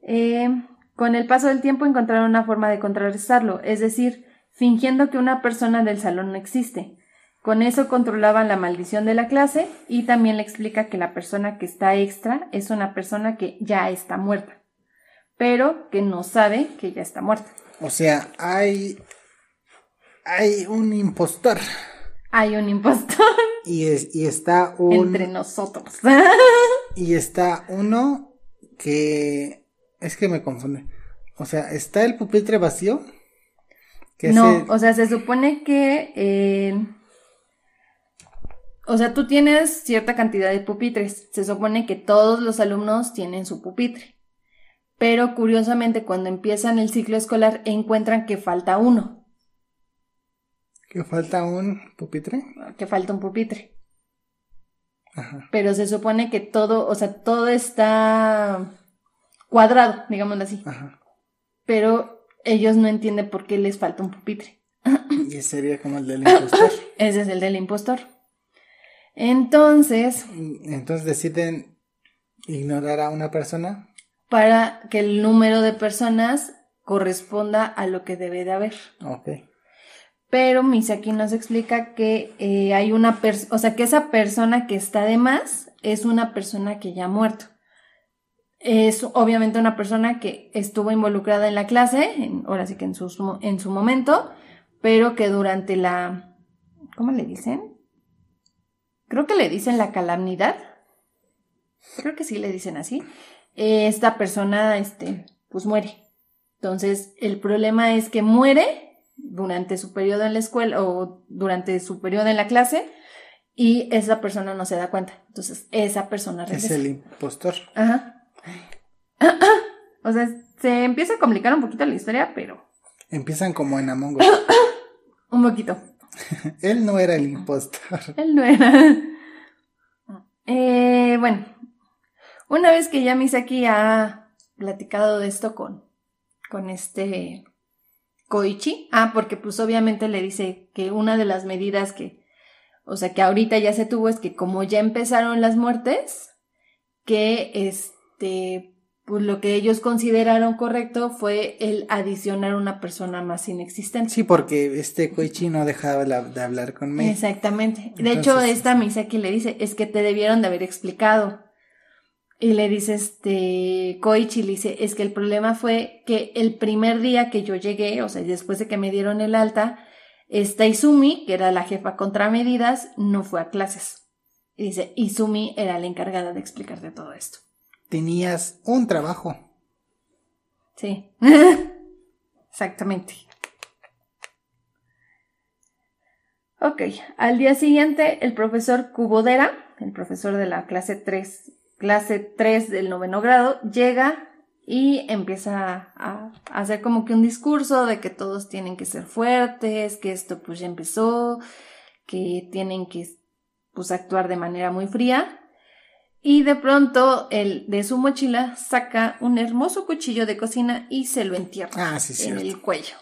Eh, con el paso del tiempo encontraron una forma de contrarrestarlo, es decir, fingiendo que una persona del salón no existe. Con eso controlaban la maldición de la clase y también le explica que la persona que está extra es una persona que ya está muerta, pero que no sabe que ya está muerta. O sea, hay hay un impostor. Hay un impostor. Y, y está un... Entre nosotros. y está uno que... Es que me confunde. O sea, está el pupitre vacío. no, o sea, se supone que... Eh o sea, tú tienes cierta cantidad de pupitres. Se supone que todos los alumnos tienen su pupitre. Pero curiosamente, cuando empiezan el ciclo escolar, encuentran que falta uno. ¿Que falta un pupitre? Que falta un pupitre. Ajá. Pero se supone que todo, o sea, todo está cuadrado, digámoslo así. Ajá. Pero ellos no entienden por qué les falta un pupitre. Y ese sería como el del impostor. ese es el del impostor. Entonces. Entonces deciden ignorar a una persona. Para que el número de personas corresponda a lo que debe de haber. Ok. Pero Misaki nos explica que eh, hay una persona, o sea, que esa persona que está de más es una persona que ya ha muerto. Es obviamente una persona que estuvo involucrada en la clase, ahora sí que en su, en su momento, pero que durante la, ¿cómo le dicen? Creo que le dicen la calamidad. Creo que sí le dicen así. Esta persona, este, pues muere. Entonces, el problema es que muere durante su periodo en la escuela o durante su periodo en la clase y esa persona no se da cuenta. Entonces, esa persona regresa. Es el impostor. Ajá. O sea, se empieza a complicar un poquito la historia, pero... Empiezan como en Among Us. un poquito. Él no era el impostor. Él no era. Eh, bueno, una vez que ya Misaki ha platicado de esto con, con este Koichi, ah, porque pues obviamente le dice que una de las medidas que, o sea, que ahorita ya se tuvo es que como ya empezaron las muertes, que este, pues lo que ellos consideraron correcto fue el adicionar una persona más inexistente. Sí, porque este Koichi no dejaba de hablar conmigo. Exactamente. De hecho, esta Misaki le dice, es que te debieron de haber explicado. Y le dice este Koichi, le dice, es que el problema fue que el primer día que yo llegué, o sea, después de que me dieron el alta, esta Izumi, que era la jefa contra medidas, no fue a clases. Y dice, Izumi era la encargada de explicarte todo esto tenías un trabajo. Sí, exactamente. Ok, al día siguiente el profesor Cubodera, el profesor de la clase 3, clase 3 del noveno grado, llega y empieza a, hacer como que un discurso de que todos tienen que ser fuertes, que esto pues ya empezó, que tienen que pues actuar de manera muy fría y de pronto él de su mochila saca un hermoso cuchillo de cocina y se lo entierra ah, en el cuello.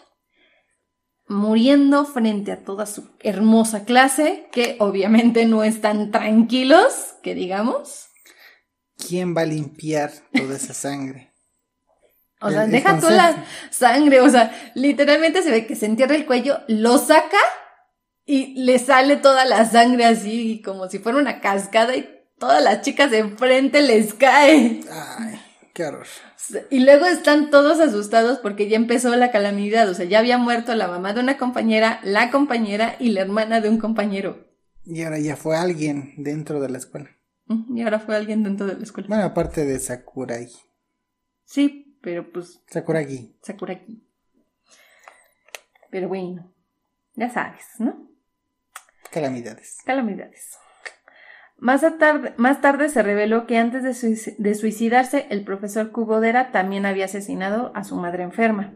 Muriendo frente a toda su hermosa clase, que obviamente no están tranquilos, que digamos. ¿Quién va a limpiar toda esa sangre? o sea, deja toda la sangre, o sea, literalmente se ve que se entierra el cuello, lo saca y le sale toda la sangre así, como si fuera una cascada y todas las chicas de enfrente les cae. Ay, qué horror. Y luego están todos asustados porque ya empezó la calamidad, o sea, ya había muerto la mamá de una compañera, la compañera y la hermana de un compañero. Y ahora ya fue alguien dentro de la escuela. Y ahora fue alguien dentro de la escuela. Bueno, aparte de Sakurai. Sí, pero pues... Sakuragi. Sakuragi. Pero bueno, ya sabes, ¿no? Calamidades. Calamidades. Más tarde, se reveló que antes de, suicidarse, el profesor Cubodera también había asesinado a su madre enferma.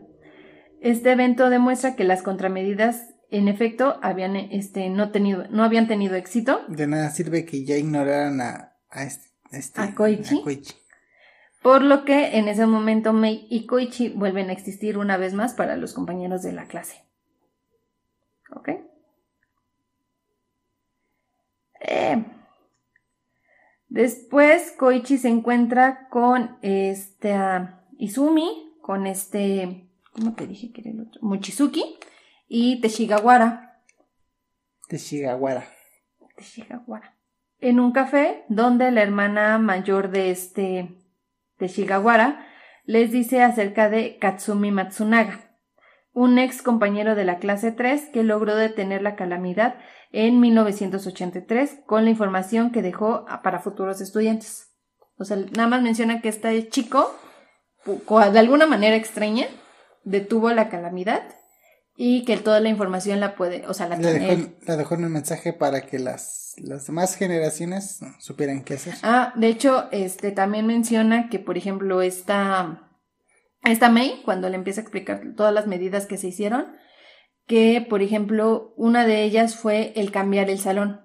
Este evento demuestra que las contramedidas, en efecto, habían, este, no, tenido, no habían tenido éxito. De nada sirve que ya ignoraran a, este, a, Koichi, Por lo que en ese momento Mei y Koichi vuelven a existir una vez más para los compañeros de la clase. ¿Ok? Eh, Después Koichi se encuentra con este Izumi, con este, ¿cómo te dije que era el otro? Mochizuki y Teshigawara. Teshigawara. Teshigawara. En un café donde la hermana mayor de este Teshigawara les dice acerca de Katsumi Matsunaga, un ex compañero de la clase 3 que logró detener la calamidad en 1983 con la información que dejó para futuros estudiantes. O sea, nada más menciona que este chico, de alguna manera extraña, detuvo la calamidad y que toda la información la puede, o sea, la tiene dejó, le dejó un mensaje para que las, las demás generaciones supieran qué hacer. Ah, de hecho, este también menciona que, por ejemplo, esta, esta May, cuando le empieza a explicar todas las medidas que se hicieron, que, por ejemplo, una de ellas fue el cambiar el salón.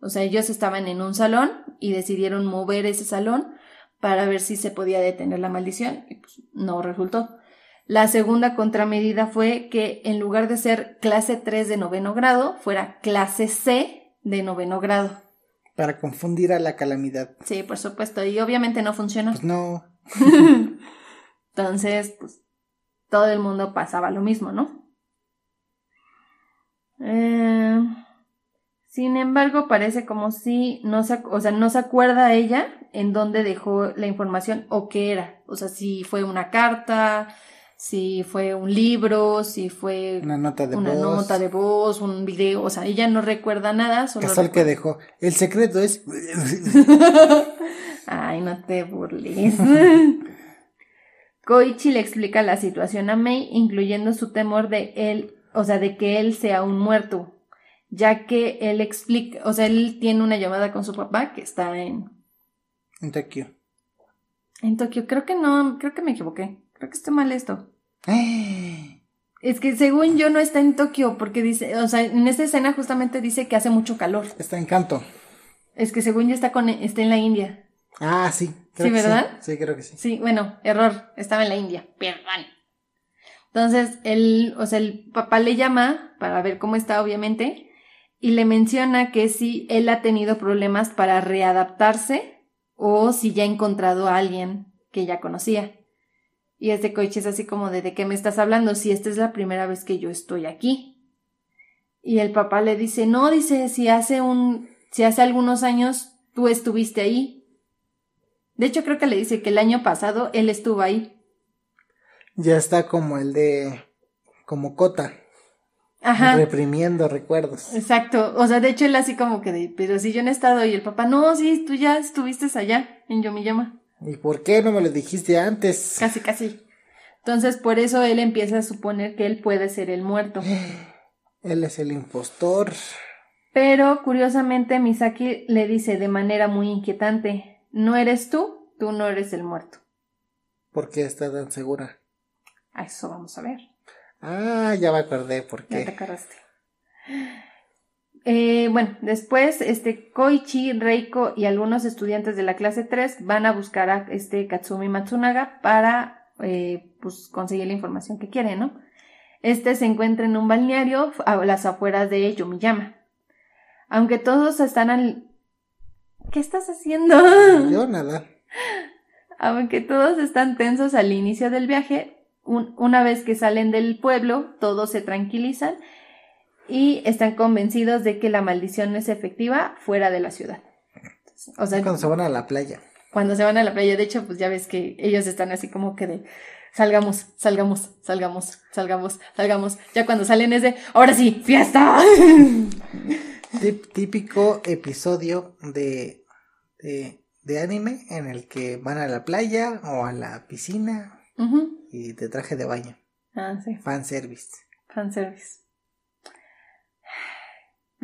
O sea, ellos estaban en un salón y decidieron mover ese salón para ver si se podía detener la maldición y pues no resultó. La segunda contramedida fue que en lugar de ser clase 3 de noveno grado, fuera clase C de noveno grado. Para confundir a la calamidad. Sí, por supuesto, y obviamente no funcionó. Pues no. Entonces, pues todo el mundo pasaba lo mismo, ¿no? Eh, sin embargo, parece como si no se, o sea, no se acuerda ella en dónde dejó la información o qué era. O sea, si fue una carta, si fue un libro, si fue Una nota de una voz. nota de voz, un video. O sea, ella no recuerda nada. Solo Casual que recuerda- dejó. El secreto es. Ay, no te burles. Koichi le explica la situación a Mei, incluyendo su temor de él, o sea, de que él sea un muerto, ya que él explica, o sea, él tiene una llamada con su papá que está en, en Tokio. en Tokio. Creo que no, creo que me equivoqué. Creo que está mal esto. Es que según yo no está en Tokio, porque dice, o sea, en esta escena justamente dice que hace mucho calor. Está en canto. Es que según yo está con, está en la India. Ah, sí. Sí, ¿verdad? Sí. sí, creo que sí. Sí, bueno, error, estaba en la India, perdón. Entonces, él, o sea, el papá le llama para ver cómo está, obviamente, y le menciona que si él ha tenido problemas para readaptarse o si ya ha encontrado a alguien que ya conocía. Y este coche es así como de, ¿de qué me estás hablando? Si esta es la primera vez que yo estoy aquí. Y el papá le dice, no, dice, si hace un, si hace algunos años tú estuviste ahí. De hecho, creo que le dice que el año pasado él estuvo ahí. Ya está como el de. Como Cota. Ajá. Reprimiendo recuerdos. Exacto. O sea, de hecho él así como que de, pero si yo no he estado y el papá, no, sí, tú ya estuviste allá en Yomiyama. ¿Y por qué no me lo dijiste antes? Casi, casi. Entonces, por eso él empieza a suponer que él puede ser el muerto. Él es el impostor. Pero, curiosamente, Misaki le dice de manera muy inquietante, no eres tú, tú no eres el muerto. ¿Por qué está tan segura? A eso vamos a ver. Ah, ya me acordé por Ya te qué. acordaste. Eh, bueno, después este Koichi, Reiko y algunos estudiantes de la clase 3 van a buscar a este Katsumi Matsunaga para eh, pues, conseguir la información que quieren, ¿no? Este se encuentra en un balneario a las afueras de Yomiyama. Aunque todos están al... ¿Qué estás haciendo? Yo nada. Aunque todos están tensos al inicio del viaje, un- una vez que salen del pueblo, todos se tranquilizan y están convencidos de que la maldición es efectiva fuera de la ciudad. O sea, Cuando se van a la playa. cuando se van a la playa, de hecho, pues ya ves que ellos están así como que de salgamos, salgamos, salgamos, salgamos, salgamos. Ya cuando salen es de ahora sí, fiesta. Típico episodio de, de, de anime en el que van a la playa o a la piscina Ujú. y de traje de baño. Ah, sí. Fan service. Fanservice.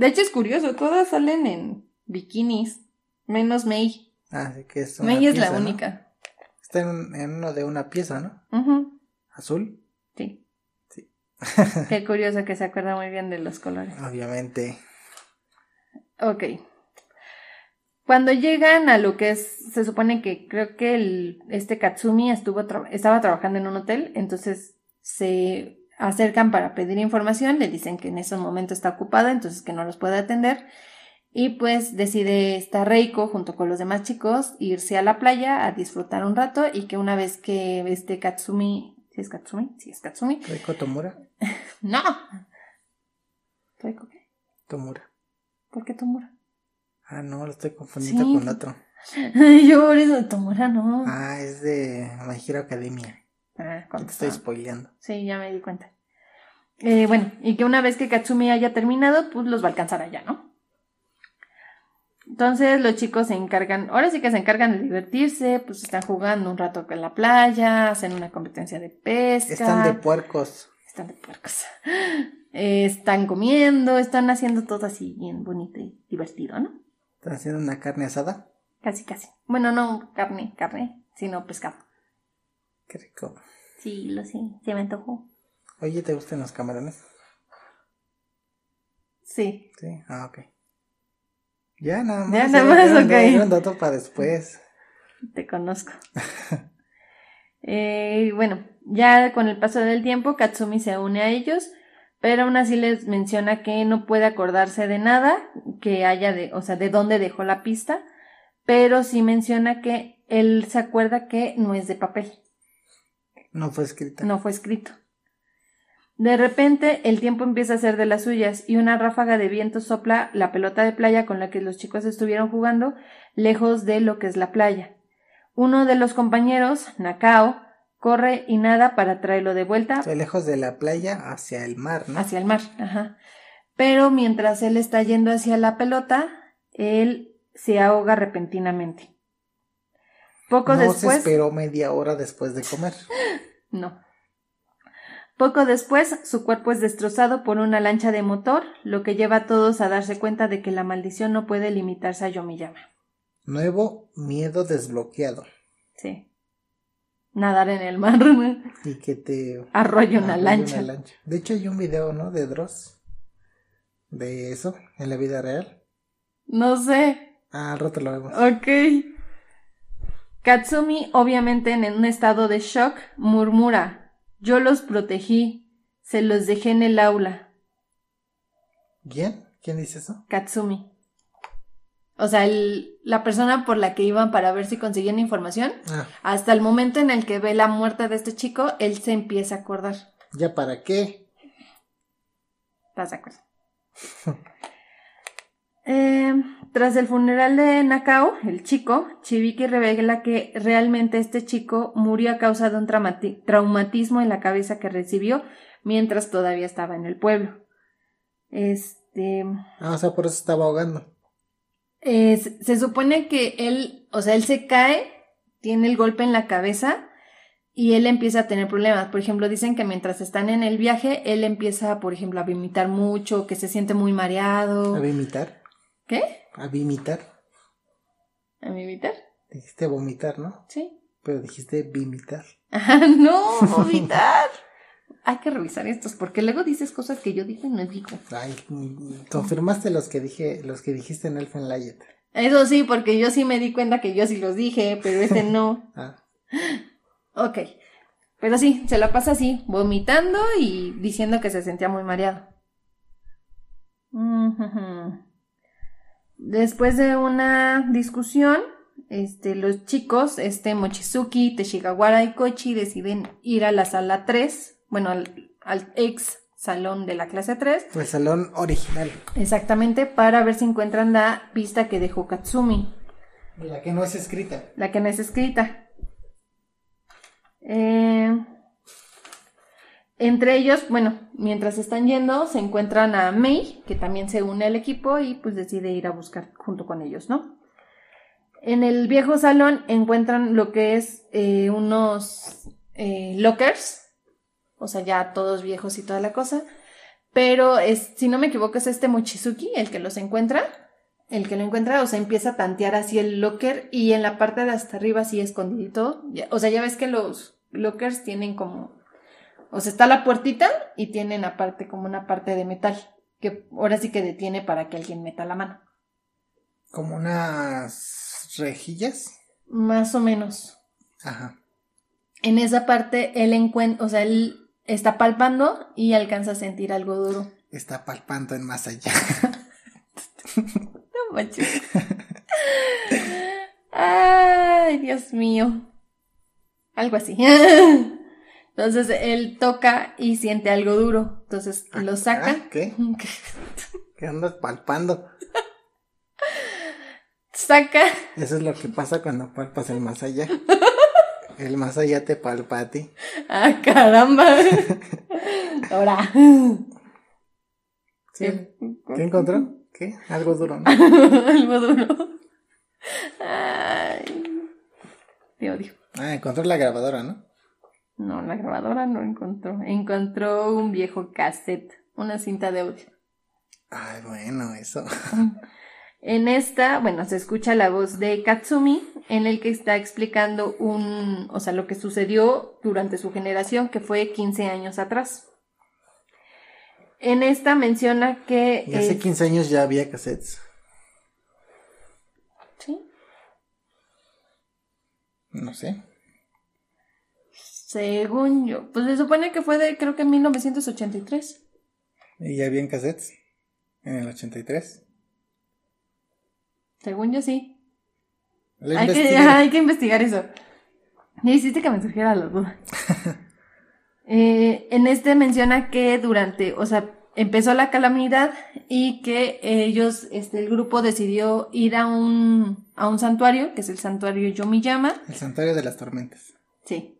De hecho es curioso, todas salen en bikinis, menos Mei. Ah, sí que es una Mei es la única. Está en, un- en uno de una pieza, ¿no? Azul, Sí. Sí. Qué curioso que se acuerda muy bien de los colores. obviamente. Ok. Cuando llegan a lo que es, se supone que creo que el, este Katsumi estuvo estaba trabajando en un hotel, entonces se acercan para pedir información, le dicen que en ese momento está ocupado, entonces que no los puede atender. Y pues decide esta Reiko junto con los demás chicos irse a la playa a disfrutar un rato y que una vez que este Katsumi, ¿sí es Katsumi? Sí es Katsumi. Reiko Tomura. No. ¿Reiko qué? Tomura. ¿Por qué Tomura? Ah, no, lo estoy confundiendo Sí. con otro. Yo por eso Tomura no. Ah, es de My Hero Academia. Ah, Te estoy spoileando. Sí, ya me di cuenta. Eh, bueno, y que una vez que Katsumi haya terminado, pues los va a alcanzar allá, ¿no? Entonces los chicos se encargan, ahora sí que se encargan de divertirse, pues están jugando un rato en la playa, hacen una competencia de pesca. Están de puercos. están de puercos. Eh, están comiendo, están haciendo todo así bien bonito y divertido, ¿no? ¿Están haciendo una carne asada? Casi, casi. Bueno, no carne, carne, sino pescado. Qué rico. Sí, lo sé, se me antojó. Oye, ¿te gustan los camarones? Sí. Sí, ah, ok. Ya nada más. Ya nada más, un- ok. Un dato para después. Te conozco. Eh, bueno, ya con el paso del tiempo, Katsumi se une a ellos, pero aún así les menciona que no puede acordarse de nada, que haya de, o sea, de dónde dejó la pista, pero sí menciona que él se acuerda que no es de papel, No fue escrita. no fue escrito. De repente, el tiempo empieza a ser de las suyas y una ráfaga de viento sopla la pelota de playa con la que los chicos estuvieron jugando lejos de lo que es la playa. Uno de los compañeros, Nakao, corre y nada para traerlo de vuelta lejos de la playa hacia el mar, ¿no? hacia el mar. Ajá. Pero mientras él está yendo hacia la pelota, él se ahoga repentinamente. Poco no se después. esperó media hora después de comer. No. Poco después, su cuerpo es destrozado por una lancha de motor, lo que lleva a todos a darse cuenta de que la maldición no puede limitarse a Yomiyama. Nuevo miedo desbloqueado. Sí. Nadar en el mar. Y que te... Arrolla una lancha. una lancha. De hecho hay un video, ¿no? De Dross. De eso, en la vida real. No sé. Ah, al rato lo vemos. Ok. Katsumi, obviamente en un estado de shock, murmura: Yo los protegí, se los dejé en el aula. ¿Quién? ¿Quién dice eso? Katsumi. O sea, el- la persona por la que iban para ver si conseguían información, Ah, hasta el momento en el que ve la muerte de este chico, él se empieza a acordar. ¿ya para qué? ¿Estás de acuerdo? Eh, tras el funeral de Nakao, el chico, Chibiki revela que realmente este chico murió a causa de un traumati- traumatismo en la cabeza que recibió mientras todavía estaba en el pueblo. Este. Ah, o sea, por eso estaba ahogando. eh, se- se supone que él, o sea, él se cae, tiene el golpe en la cabeza y él empieza a tener problemas. Por ejemplo, dicen que mientras están en el viaje, él empieza, por ejemplo, a vomitar mucho, que se siente muy mareado. ¿A vomitar? ¿Qué? ¿A vomitar? ¿A vomitar? Dijiste vomitar, ¿no? Sí. Pero dijiste vomitar. Ah, no, vomitar. Hay que revisar estos, porque luego dices cosas que yo dije y no digo. Ay, mm, confirmaste los que dije, los que dijiste en Elfen Light. Eso sí, porque yo sí me di cuenta que yo sí los dije, pero este no. Ah, Ok. Pero sí, se la pasa así, vomitando y diciendo que se sentía muy mareado. Ujujú. Después de una discusión, este, los chicos, este, Mochizuki, Teshigawara y Kochi deciden ir a la sala 3, bueno, al, al ex salón de la clase 3, el salón original. exactamente, para ver si encuentran la pista que dejó Katsumi. La que no es escrita. La que no es escrita. Eh, entre ellos, bueno, mientras están yendo, se encuentran a Mei, que también se une al equipo y pues decide ir a buscar junto con ellos, ¿no? En el viejo salón encuentran lo que es eh, unos eh, lockers, o sea, ya todos viejos y toda la cosa, pero es, si no me equivoco, es este Mochizuki el que los encuentra el que lo encuentra, o sea, empieza a tantear así el locker y en la parte de hasta arriba así escondidito. O sea, ya ves que los lockers tienen como, o sea, está la puertita y tienen aparte como una parte de metal que ahora sí que detiene para que alguien meta la mano. Como unas rejillas. Más o menos. Ajá. En esa parte él encuentra, o sea, él está palpando y alcanza a sentir algo duro. Está palpando en más allá. No manches. Ay, Dios mío. Algo así. Entonces él toca y siente algo duro. Entonces lo saca. Ah, ¿Qué? ¿Qué andas palpando? Saca. Eso es lo que pasa cuando palpas el más allá. El más allá te palpa a ti. Ah, caramba. Ahora. ¿Sí? ¿Qué encontró? ¿Qué? Algo duro, ¿no? algo duro. Ay. Te odio. Ah, encontró la grabadora, ¿no? No, la grabadora no encontró. Encontró un viejo cassette, una cinta de audio. Ay, bueno, eso. En esta, bueno, se escucha la voz de Katsumi en el que está explicando un, o sea, lo que sucedió durante su generación, que fue 15 años atrás. En esta menciona que... Y hace 15 años ya había cassettes. ¿Sí? No sé. Según yo, pues se supone que fue de, creo que en 1983. ¿Y ya habían cassettes? ¿En el 83? Según yo sí. Hay que, hay que, investigar eso. Y hiciste que me surgiera la duda. eh, en este menciona que durante, o sea, empezó la calamidad y que ellos, este, el grupo decidió ir a un, a un santuario, que es el santuario Yomiyama. El santuario de las tormentas. Sí.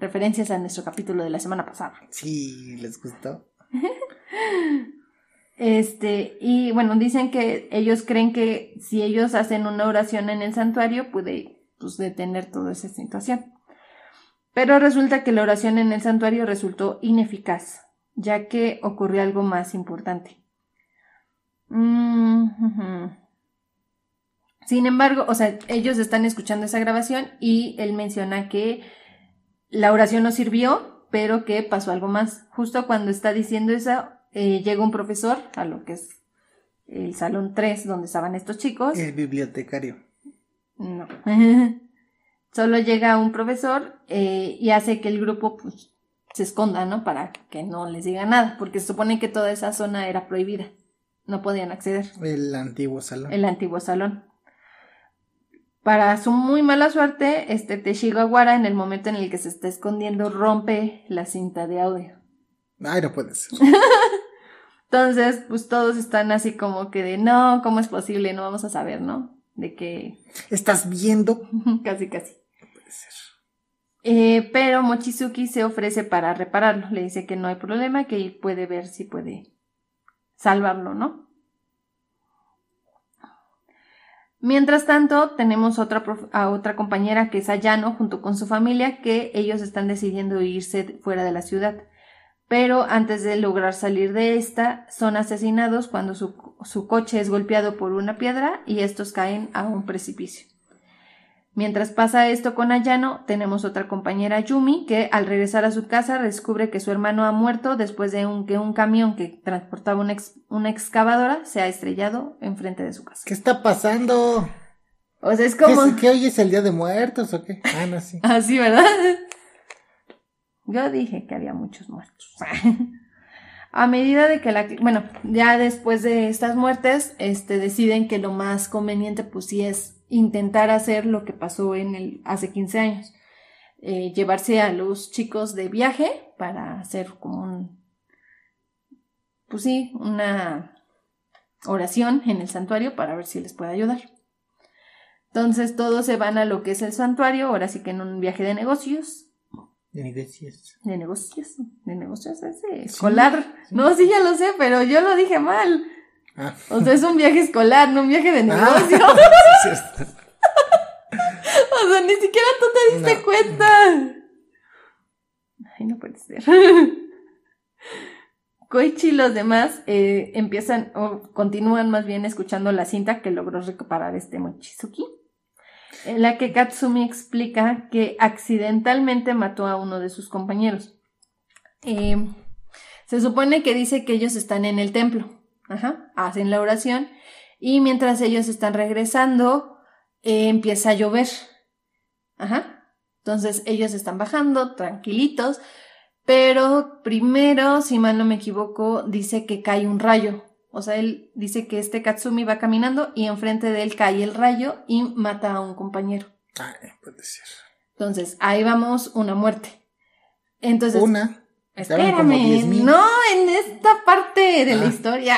Referencias a nuestro capítulo de la semana pasada. Sí, ¿les gustó? Este, y bueno, dicen que ellos creen que si ellos hacen una oración en el santuario, puede pues, detener toda esa situación. Pero resulta que la oración en el santuario resultó ineficaz, ya que ocurrió algo más importante. Mm, Sin embargo, o sea, ellos están escuchando esa grabación y él menciona que la oración no sirvió, pero que pasó algo más. Justo cuando está diciendo eso, eh, llega un profesor a lo que es el salón 3 donde estaban estos chicos. El bibliotecario. No. Solo llega un profesor eh, y hace que el grupo pues, se esconda, ¿no? Para que no les diga nada, porque se supone que toda esa zona era prohibida. No podían acceder. El antiguo salón. El antiguo salón. Para su muy mala suerte, este Teshigawara, en el momento en el que se está escondiendo, rompe la cinta de audio. Ay, no puede ser. Entonces, pues todos están así como que de, no, ¿cómo es posible? No vamos a saber, ¿no? De que... ¿Estás viendo? casi, casi. No puede ser. Eh, pero Mochizuki se ofrece para repararlo. Le dice que no hay problema, que él puede ver si puede salvarlo, ¿no? Mientras tanto, tenemos otra a otra compañera que es Ayano junto con su familia que ellos están decidiendo irse fuera de la ciudad pero antes de lograr salir de esta, son asesinados cuando su, coche es golpeado por una piedra y estos caen a un precipicio. Mientras pasa esto con Ayano, tenemos otra compañera Yumi que al regresar a su casa descubre que su hermano ha muerto después de un, que un camión que transportaba una, excavadora se ha estrellado enfrente de su casa. ¿Qué está pasando? O sea, es como... ¿Qué, hoy es el Día de Muertos o qué? Ah, no, sí. Ah, sí, ¿verdad? Yo dije que había muchos muertos. a medida de que la, bueno, ya después de estas muertes, este, deciden que lo más conveniente, pues sí es intentar hacer lo que pasó en el, hace 15 años. Eh, llevarse a los chicos de viaje para hacer como un, pues sí, una oración en el santuario para ver si les puede ayudar. Entonces todos se van a lo que es el santuario, ahora sí que en un viaje de negocios, de negocios. De negocios. De negocios ese. Escolar. No, sí, ya lo sé, pero yo lo dije mal. Ah. O sea, es un viaje escolar, no un viaje de ah, negocios. o sea, ni siquiera tú te diste cuenta. Ay, no puede ser. Koichi y los demás eh, empiezan o continúan más bien escuchando la cinta que logró recuperar este Mochizuki en la que Katsumi explica que accidentalmente mató a uno de sus compañeros. Eh, se supone que dice que ellos están en el templo, hacen la oración y mientras ellos están regresando eh, empieza a llover. Entonces ellos están bajando tranquilitos, pero primero, si mal no me equivoco, dice que cae un rayo o sea, él dice que este Katsumi va caminando y enfrente de él cae el rayo y mata a un compañero. Ay, puede ser. Entonces, ahí vamos, una muerte. Entonces. Una. Espérame, no en esta parte de la ah. historia.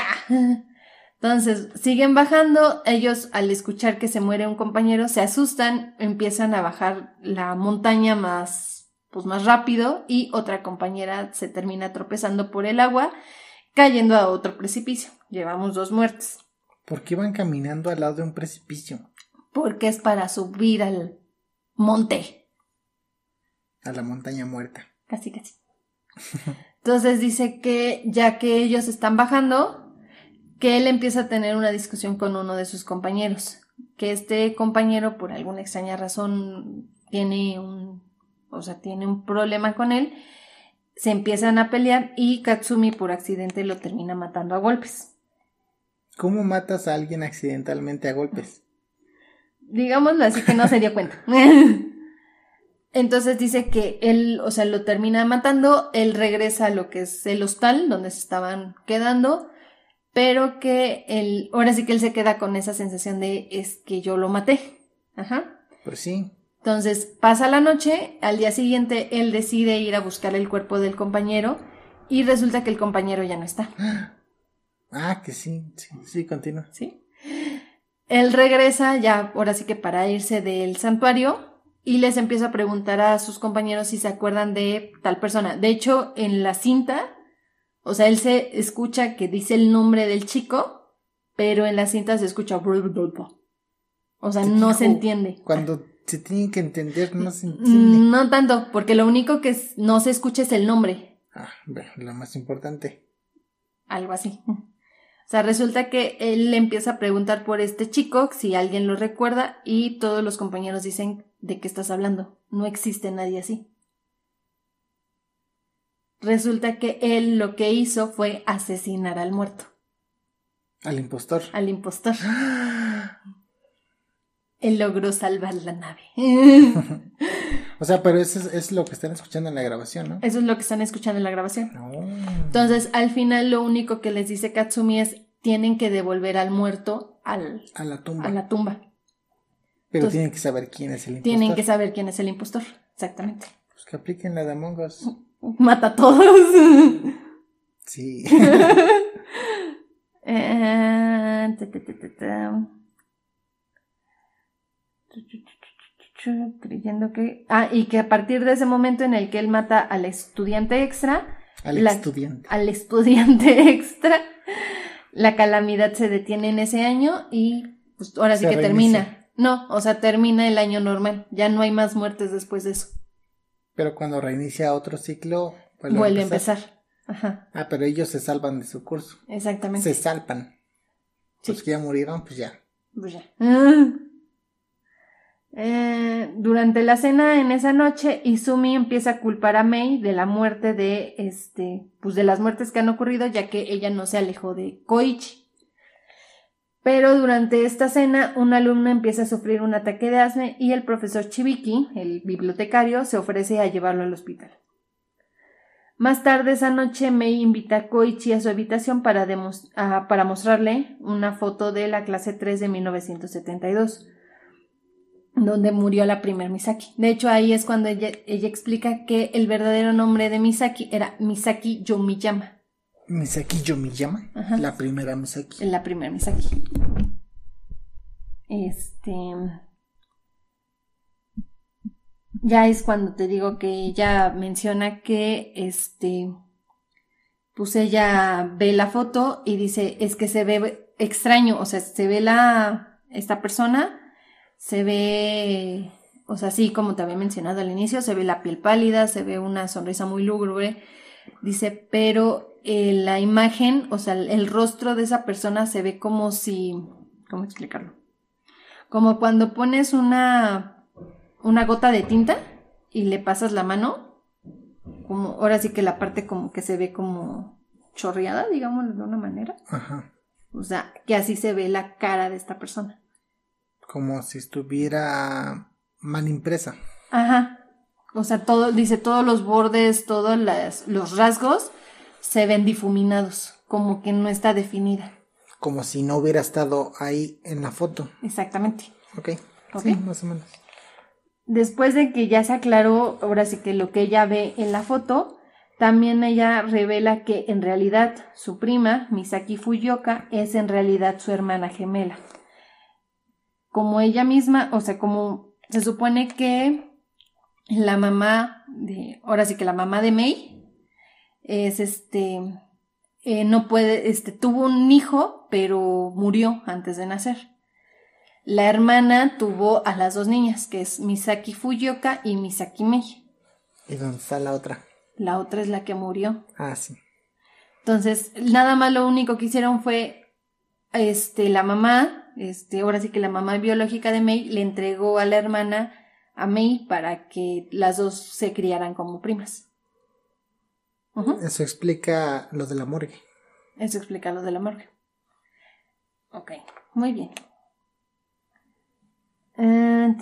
Entonces, siguen bajando, ellos al escuchar que se muere un compañero se asustan, empiezan a bajar la montaña más, pues más rápido y otra compañera se termina tropezando por el agua cayendo a otro precipicio. Llevamos dos muertes. ¿Por qué van caminando al lado de un precipicio? Porque es para subir al monte. A la montaña muerta. casi, casi. Entonces dice que ya que ellos están bajando, que él empieza a tener una discusión con uno de sus compañeros, que este compañero por alguna extraña razón tiene un, o sea, tiene un problema con él, se empiezan a pelear y Katsumi por accidente lo termina matando a golpes. ¿Cómo matas a alguien accidentalmente a golpes? Digámoslo así que no se dio cuenta. Entonces dice que él, o sea, lo termina matando, él regresa a lo que es el hostal donde se estaban quedando, pero que él, ahora sí que él se queda con esa sensación de es que yo lo maté. Ajá. Pues sí. Entonces pasa la noche, al día siguiente él decide ir a buscar el cuerpo del compañero y resulta que el compañero ya no está. Ah, que sí, sí, sí, continúa. Sí. Él regresa ya, ahora sí que para irse del santuario, y les empieza a preguntar a sus compañeros si se acuerdan de tal persona. De hecho, en la cinta, o sea, él se escucha que dice el nombre del chico, pero en la cinta se escucha o sea, no se entiende. Cuando se tiene que entender, no se entiende. No tanto, porque lo único que no se escucha es el nombre. Ah, bueno, lo más importante. Algo así. O sea, resulta que él le empieza a preguntar por este chico, si alguien lo recuerda, y todos los compañeros dicen ¿De qué estás hablando? No existe nadie así. Resulta que él lo que hizo fue asesinar al muerto. Al impostor. Al impostor. él logró salvar la nave. o sea, pero eso es, lo que están escuchando en la grabación, ¿no? Eso es lo que están escuchando en la grabación. Entonces, al final lo único que les dice Katsumi es tienen que devolver al muerto al, a la tumba. A la tumba. Pero tienen que saber quién es el impostor. Tienen que saber quién es el impostor, exactamente. Pues que apliquen la de Among Us. Mata a todos. Sí. Eh, creyendo que... Ah, y que a partir de ese momento en el que él mata al estudiante extra... Al estudiante. Al estudiante extra, la calamidad se detiene en ese año y pues ahora sí que termina. No, o sea, termina el año normal. Ya no hay más muertes después de eso. Pero cuando reinicia otro ciclo, vuelve, a empezar. Ajá. Ah, pero ellos se salvan de su curso. Exactamente. Se salpan. Sí. Los que ya murieron, pues ya. Pues ya. Ah. Eh, durante la cena en esa noche, Izumi empieza a culpar a Mei de la muerte de este, pues de las muertes que han ocurrido, ya que ella no se alejó de Koichi. Pero durante esta cena, un alumno empieza a sufrir un ataque de asma y el profesor Chibiki, el bibliotecario, se ofrece a llevarlo al hospital. Más tarde esa noche, Mei invita a Koichi a su habitación para, para mostrarle una foto de la clase 3 de 1972, donde murió la primer Misaki. De hecho, ahí es cuando ella, ella explica que el verdadero nombre de Misaki era Misaki Yomiyama. Misaki Yomiyama, la primera Misaki. La primera Misaki. Este. Ya es cuando te digo que ella menciona que este. Pues ella ve la foto y dice, es que se ve extraño, o sea, se ve la. esta persona, se ve. O sea, así como te había mencionado al inicio, se ve la piel pálida, se ve una sonrisa muy lúgubre. Dice, pero eh, la imagen, o sea, el rostro de esa persona se ve como si, ¿cómo explicarlo? Como cuando pones una, una gota de tinta y le pasas la mano, como, ahora sí que la parte como que se ve como chorreada, digamos de una manera. Ajá. O sea, que así se ve la cara de esta persona. Como si estuviera mal impresa. Ajá. O sea, todo, dice todos los bordes, todos los rasgos se ven difuminados, como que no está definida. Como si no hubiera estado ahí en la foto. Exactamente. Ok. Sí, más o menos. Después de que ya se aclaró, ahora sí que lo que ella ve en la foto, también ella revela que en realidad su prima, Misaki Fuyoka, es en realidad su hermana gemela. Como ella misma, o sea, como se supone que la mamá de, ahora sí que la mamá de Mei, es este, eh, no puede, este, tuvo un hijo, pero murió antes de nacer. La hermana tuvo a las dos niñas, que es Misaki Fuyoka y Misaki Mei. ¿Y dónde está la otra? la otra es la que murió. Ah, sí. Entonces, nada más lo único que hicieron fue, este, la mamá, este, ahora sí que la mamá biológica de May le entregó a la hermana a May para que las dos se criaran como primas. Eso explica lo de la morgue. Eso explica lo de la morgue. Ok, muy bien. Eh,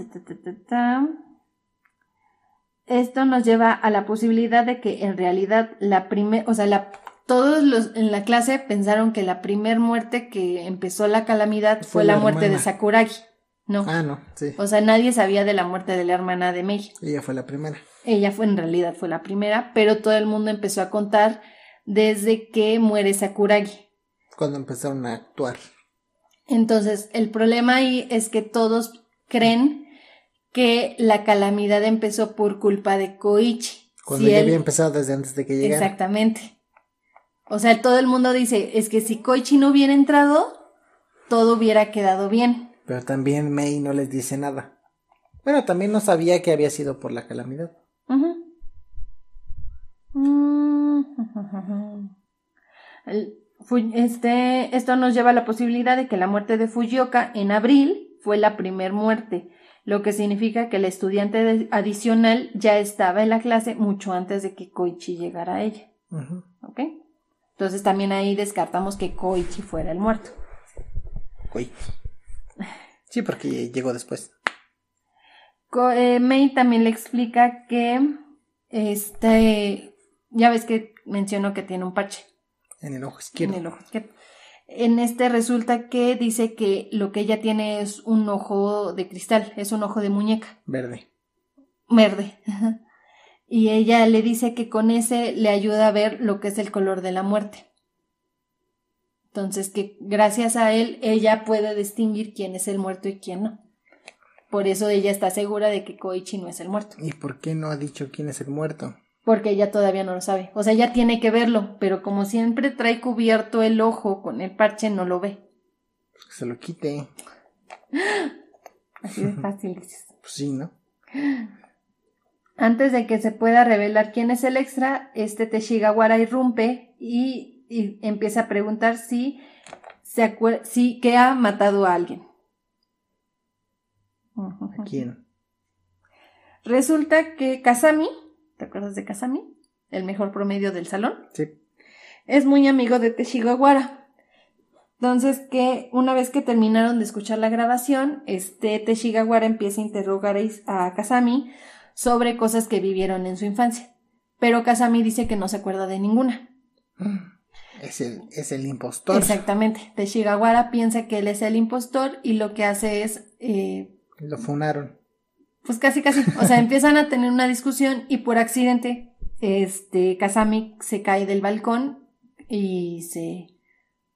Esto nos lleva a la posibilidad de que en realidad la primera, o sea, la, todos los en la clase pensaron que la primer muerte que empezó la calamidad fue, la, muerte de Sakuragi. No. Ah, no, sí. O sea, nadie sabía de la muerte de la hermana de Mei. Ella fue la primera. Ella fue en realidad fue la primera, pero todo el mundo empezó a contar desde que muere Sakuragi. Cuando empezaron a actuar. Entonces, el problema ahí es que todos creen que la calamidad empezó por culpa de Koichi. Cuando ya había empezado desde antes de que llegara. Exactamente. O sea, todo el mundo dice, es que si Koichi no hubiera entrado, todo hubiera quedado bien. Pero también May no les dice nada. Bueno, también no sabía que había sido por la calamidad. Este, esto nos lleva a la posibilidad de que la muerte de Fujioka en abril fue la primer muerte, lo que significa que el estudiante adicional ya estaba en la clase mucho antes de que Koichi llegara a ella. ¿Ok? Entonces también ahí descartamos que Koichi fuera el muerto. Koichi. Sí, porque llegó después. Eh, May también le explica que este, ya ves que mencionó que tiene un parche. En el ojo izquierdo. En el ojo izquierdo. En este resulta que dice que lo que ella tiene es un ojo de cristal, es un ojo de muñeca. Verde. Verde. y ella le dice que con ese le ayuda a ver lo que es el color de la muerte. Entonces, que gracias a él ella puede distinguir quién es el muerto y quién no. Por eso ella está segura de que Koichi no es el muerto. ¿Y por qué no ha dicho quién es el muerto? Porque ella todavía no lo sabe. O sea, ella tiene que verlo, pero como siempre trae cubierto el ojo con el parche, no lo ve. Pues se lo quite. Así de fácil dices. Pues sí, ¿no? Antes de que se pueda revelar quién es el extra, este Teshigawara irrumpe y y empieza a preguntar si, se si que ha matado a alguien. ¿A quién? Resulta que Kasami, ¿te acuerdas de Kasami? El mejor promedio del salón. Sí. Es muy amigo de Teshigawara. Entonces que una vez que terminaron de escuchar la grabación, este Teshigawara empieza a interrogar a Kasami sobre cosas que vivieron en su infancia. Pero Kasami dice que no se acuerda de ninguna. Es el, es el impostor. Exactamente. Teshigawara piensa que él es el impostor y lo que hace es... Eh, lo funaron. Pues casi, casi. O sea, empiezan a tener una discusión y por accidente, este, Kazami se cae del balcón y se...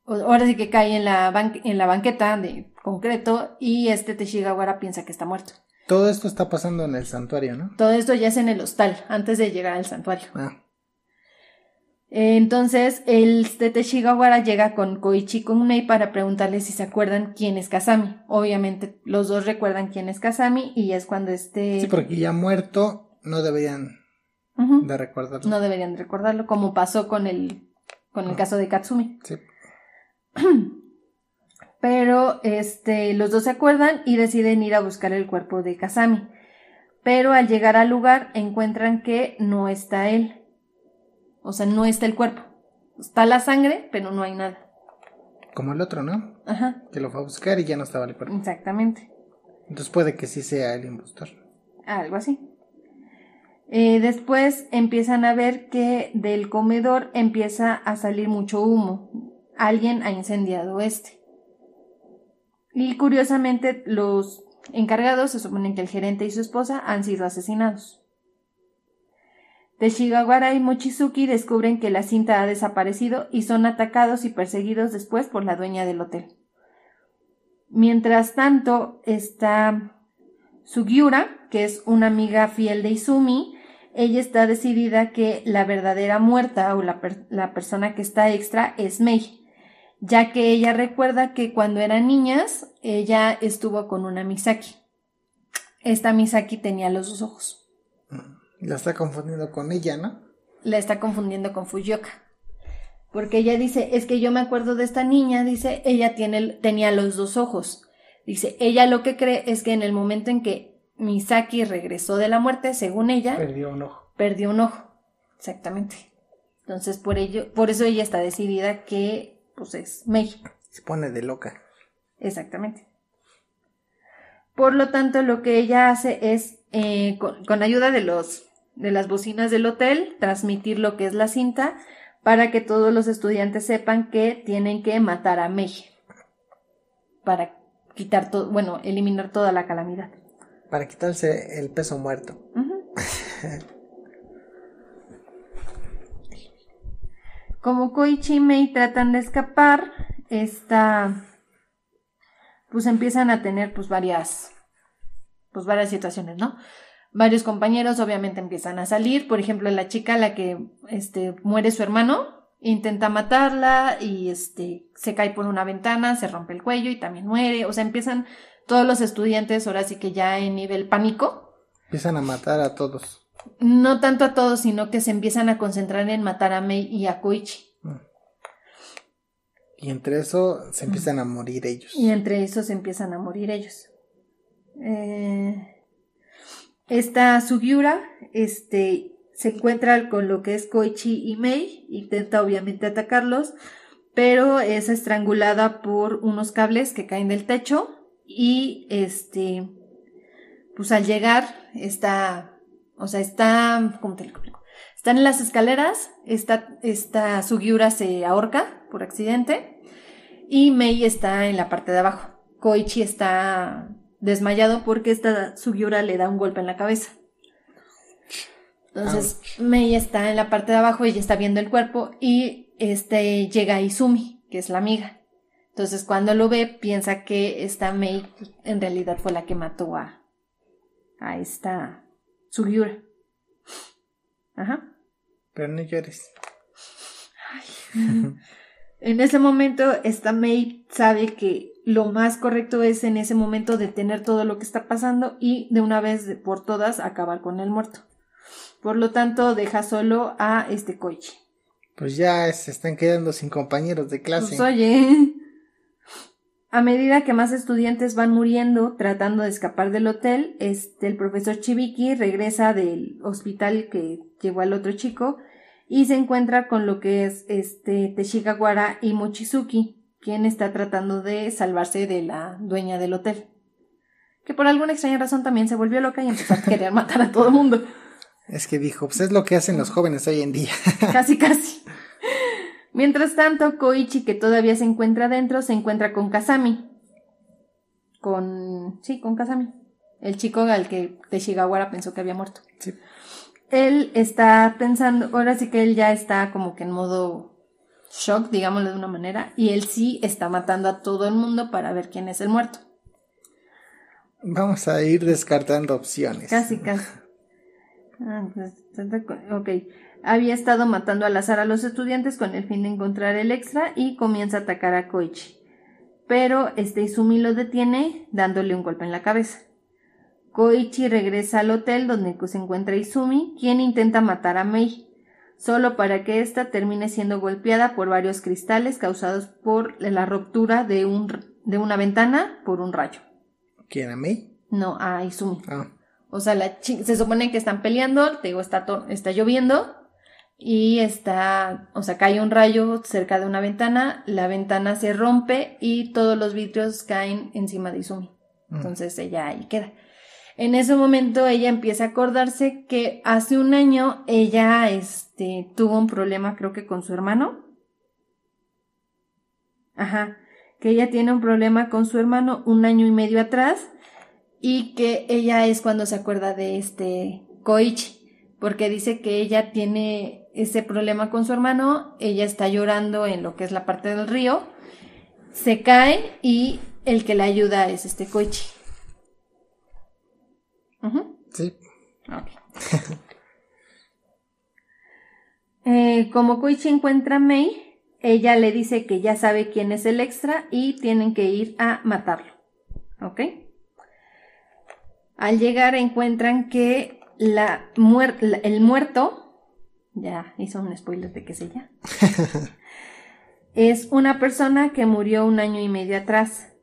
Ahora sí que cae en la, en la banqueta de concreto y este Teshigawara piensa que está muerto. Todo esto está pasando en el santuario, ¿no? Todo esto ya es en el hostal, antes de llegar al santuario. Ah. Entonces, el Tete Shigawara llega con Koichi Kunmei para preguntarle si se acuerdan quién es Kazami. Obviamente, los dos recuerdan quién es Kazami y es cuando este... Sí, porque ya muerto no deberían de recordarlo. No deberían recordarlo, como pasó con el, con el caso de Katsumi. Sí. Pero este, los dos se acuerdan y deciden ir a buscar el cuerpo de Kazami. Pero al llegar al lugar encuentran que no está él o sea, no está el cuerpo. Está la sangre, pero no hay nada. Como el otro, ¿no? Ajá. Que lo fue a buscar y ya no estaba el cuerpo. Exactamente. Entonces puede que sí sea el impostor. Algo así. Eh, después empiezan a ver que del comedor empieza a salir mucho humo. Alguien ha incendiado este. Y curiosamente los encargados, se suponen que el gerente y su esposa, han sido asesinados. Shigawara y Mochizuki descubren que la cinta ha desaparecido y son atacados y perseguidos después por la dueña del hotel. Mientras tanto, está Sugiura, que es una amiga fiel de Izumi, ella está decidida que la verdadera muerta o la, la persona que está extra es Mei, ya que ella recuerda que cuando eran niñas ella estuvo con una Misaki. Esta Misaki tenía los dos ojos. La está confundiendo con ella, ¿no? la está confundiendo con Fujioka. Porque ella dice, es que yo me acuerdo de esta niña, dice, ella tiene, tenía los dos ojos. Dice, ella lo que cree es que en el momento en que Misaki regresó de la muerte, según ella, perdió un ojo. Perdió un ojo, exactamente. Entonces, por ello, por eso ella está decidida que, pues es Mei. Se pone de loca. Exactamente. Por lo tanto, lo que ella hace es, eh, con, ayuda de los, de las bocinas del hotel, transmitir lo que es la cinta para que todos los estudiantes sepan que tienen que matar a Mei. Para quitar todo, bueno, eliminar toda la calamidad. Para quitarse el peso muerto. Como Koichi y Mei tratan de escapar, esta, pues empiezan a tener pues varias, pues varias situaciones, ¿no? Varios compañeros obviamente empiezan a salir, por ejemplo, la chica la que este, muere su hermano, intenta matarla y este, se cae por una ventana, se rompe el cuello y también muere, o sea, empiezan todos los estudiantes ahora sí que ya en nivel pánico. Empiezan a matar a todos. No tanto a todos, sino que se empiezan a concentrar en matar a Mei y a Koichi. Mm. Y entre eso se empiezan a morir ellos. Y entre eso se empiezan a morir ellos. Eh, esta Sugiura este, se encuentra con lo que es Koichi y Mei, intenta obviamente atacarlos, pero es estrangulada por unos cables que caen del techo y este, pues al llegar está o sea, está, ¿cómo te lo explico? Están en las escaleras, esta, esta Sugiura se ahorca por accidente y Mei está en la parte de abajo. Koichi está desmayado porque esta Sugiura le da un golpe en la cabeza. Entonces, Mei está en la parte de abajo, ella está viendo el cuerpo y este llega Izumi, que es la amiga. Entonces, cuando lo ve, piensa que esta Mei en realidad fue la que mató a, a esta Sugiura. Ajá. Pero no llores. en ese momento, esta May sabe que lo más correcto es en ese momento detener todo lo que está pasando y de una vez por todas acabar con el muerto. Por lo tanto, deja solo a este Koichi. Pues ya se están quedando sin compañeros de clase. Pues oye. A medida que más estudiantes van muriendo tratando de escapar del hotel, este, el profesor Chibiki regresa del hospital que llevó al otro chico y se encuentra con lo que es este Teshigawara y Mochizuki, quien está tratando de salvarse de la dueña del hotel. Que por alguna extraña razón también se volvió loca y empezó a querer matar a todo el mundo. Es que dijo, pues es lo que hacen los jóvenes hoy en día. casi, casi. Mientras tanto, Koichi, que todavía se encuentra dentro, se encuentra con Kasami. Con. Sí, con Kasami. El chico al que Teshigawara pensó que había muerto. Sí. Él está pensando, ahora sí que él ya está como que en modo shock, digámoslo de una manera, y él sí está matando a todo el mundo para ver quién es el muerto. Vamos a ir descartando opciones. Casi, casi. Ah, pues, ok había estado matando al azar a los estudiantes con el fin de encontrar el extra y comienza a atacar a Koichi. Pero este Izumi lo detiene dándole un golpe en la cabeza. Koichi regresa al hotel donde se encuentra Izumi, quien intenta matar a Mei, solo para que ésta termine siendo golpeada por varios cristales causados por la ruptura de, un, de una ventana por un rayo. ¿Quién a Mei? No, a Izumi. Ah. O sea, la se supone que están peleando, te digo, está, está lloviendo, y está, o sea, cae un rayo cerca de una ventana, la ventana se rompe y todos los vidrios caen encima de Izumi. Mm. Entonces ella ahí queda. En ese momento ella empieza a acordarse que hace un año ella este, tuvo un problema creo que con su hermano. Ajá, que ella tiene un problema con su hermano un año y medio atrás y que ella es cuando se acuerda de este Koichi, porque dice que ella tiene ese problema con su hermano, ella está llorando en lo que es la parte del río, se cae y el que la ayuda es este Koichi. Sí. Eh, como Koichi encuentra a Mei, ella le dice que ya sabe quién es el extra y tienen que ir a matarlo. ¿Ok? Al llegar encuentran que la el muerto Ya hizo un spoiler de que es ella. es una persona que murió un año y medio atrás.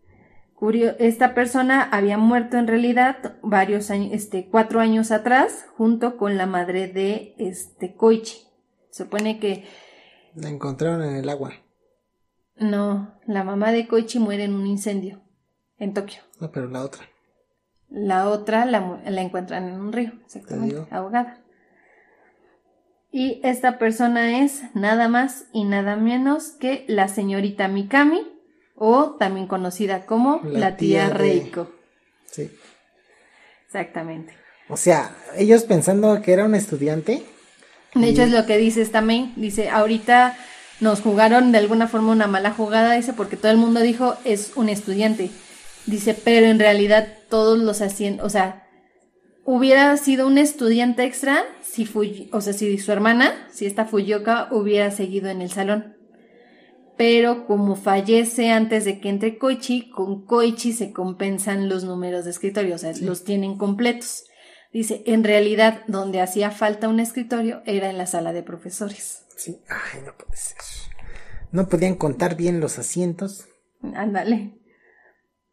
Esta persona había muerto en realidad varios años, este, cuatro años atrás, junto con la madre de este Koichi. Se supone que. La encontraron en el agua. No, la mamá de Koichi muere en un incendio en Tokio. No, pero la otra. La otra la, la encuentran en un río, exactamente, ahogada. Y esta persona es nada más y nada menos que la señorita Mikami, o también conocida como la, tía, Reiko. Sí. Exactamente. O sea, ellos pensando que era un estudiante. De hecho, es lo que dices también. Dice, ahorita nos jugaron de alguna forma una mala jugada, dice, porque todo el mundo dijo es un estudiante. Dice, pero en realidad todos los hacían, o sea, hubiera sido un estudiante extra si o sea, si su hermana, si esta Fuyoka hubiera seguido en el salón. Pero como fallece antes de que entre Koichi, con Koichi se compensan los números de escritorio, o sea, los tienen completos. Dice, en realidad, donde hacía falta un escritorio era en la sala de profesores. Sí, ay, no puede ser. No podían contar bien los asientos. Ándale.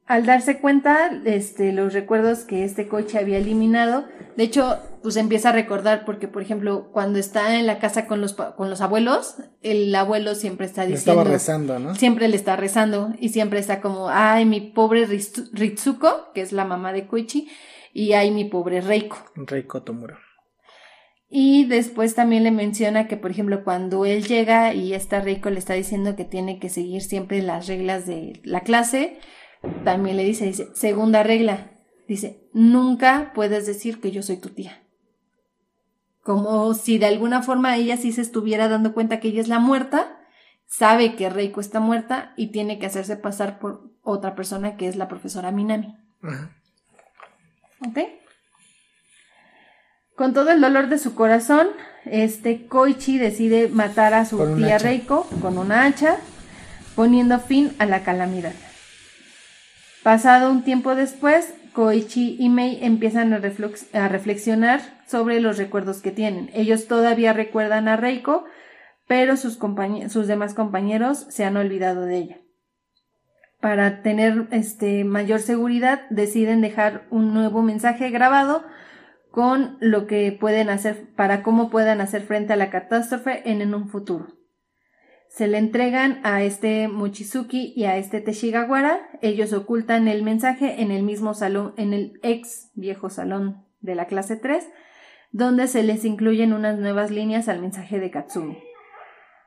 Al darse cuenta, este, los recuerdos que este coche había eliminado, de hecho, pues empieza a recordar porque, por ejemplo, cuando está en la casa con los, con los abuelos, el abuelo siempre está diciendo... estaba rezando, ¿no? Siempre le está rezando y siempre está como, ay, mi pobre Ritsuko, que es la mamá de Koichi, y ay, mi pobre Reiko. Reiko Tomura. Y después también le menciona que, por ejemplo, cuando él llega y esta Reiko le está diciendo que tiene que seguir siempre las reglas de la clase, también le dice, dice, segunda regla, dice, nunca puedes decir que yo soy tu tía. Como si de alguna forma ella sí se estuviera dando cuenta que ella es la muerta, sabe que Reiko está muerta y tiene que hacerse pasar por otra persona que es la profesora Minami. ¿Ok? Con todo el dolor de su corazón, este Koichi decide matar a su tía Reiko con una hacha, poniendo fin a la calamidad. Pasado un tiempo después, Koichi y Mei empiezan a, reflexionar sobre los recuerdos que tienen. Ellos todavía recuerdan a Reiko, pero sus, demás compañeros se han olvidado de ella. Para tener este, mayor seguridad, deciden dejar un nuevo mensaje grabado con lo que pueden hacer, para cómo puedan hacer frente a la catástrofe en un futuro se le entregan a este Mochizuki y a este Teshigawara. Ellos ocultan el mensaje en el mismo salón, en el ex viejo salón de la clase 3, donde se les incluyen unas nuevas líneas al mensaje de Katsumi.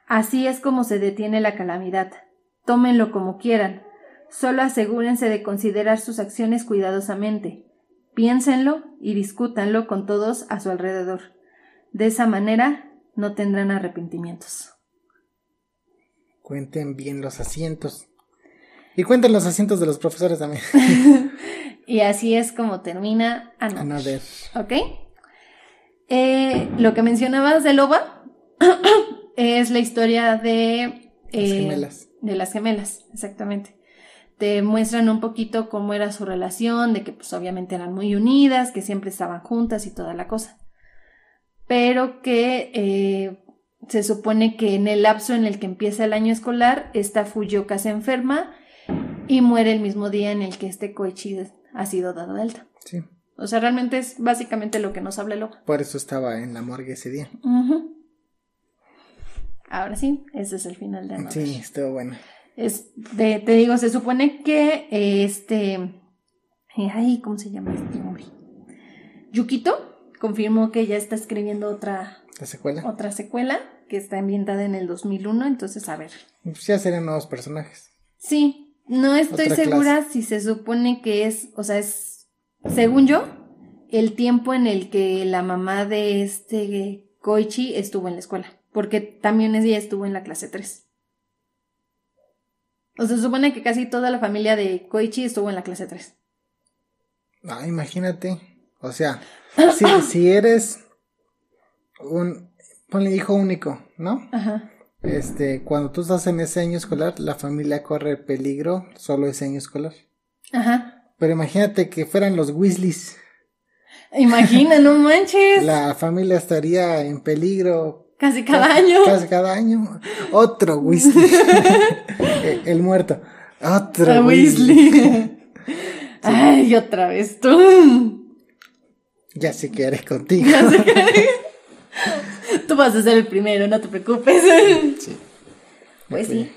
Así es como se detiene la calamidad. Tómenlo como quieran. Solo asegúrense de considerar sus acciones cuidadosamente. Piénsenlo y discútanlo con todos a su alrededor. De esa manera no tendrán arrepentimientos. Cuenten bien los asientos. Y cuenten los asientos de los profesores también. y así es como termina Another. ¿Ok? Eh, lo que mencionabas de Loba es la historia de... las eh, gemelas. De las gemelas, exactamente. Te muestran un poquito cómo era su relación, de que pues obviamente eran muy unidas, que siempre estaban juntas y toda la cosa. Pero que eh, se supone que en el lapso en el que empieza el año escolar, esta Fuyoka se enferma y muere el mismo día en el que este Koichi ha sido dado de alta. Sí. O sea, realmente es básicamente lo que nos habla el Por eso estaba en la morgue ese día. Ahora sí, ese es el final de Another. Sí, estuvo bueno. Es te digo, se supone que este. Eh, ay, ¿cómo se llama este hombre? Yukito confirmó que ya está escribiendo otra secuela? Otra secuela que está ambientada en el 2001, entonces a ver. Pues ya serían nuevos personajes. Sí, no estoy segura si se supone que es, o sea, es, según yo, el tiempo en el que la mamá de este Koichi estuvo en la escuela, porque también ella estuvo en la clase 3. O sea, se supone que casi toda la familia de Koichi estuvo en la clase 3. Ah, imagínate. O sea, si, si eres un, ponle hijo único, ¿no? Ajá. Este, cuando tú estás en ese año escolar, la familia corre peligro solo ese año escolar. Ajá. Pero imagínate que fueran los Weasleys. Imagina, no manches. La familia estaría en peligro Casi cada año. Casi cada año. Otro Weasley. el, muerto. Otro ah, Weasley. Ay, otra vez tú. Ya sé que eres contigo. Ya sé Tú vas a ser el primero, no te preocupes. Sí. Pues sí.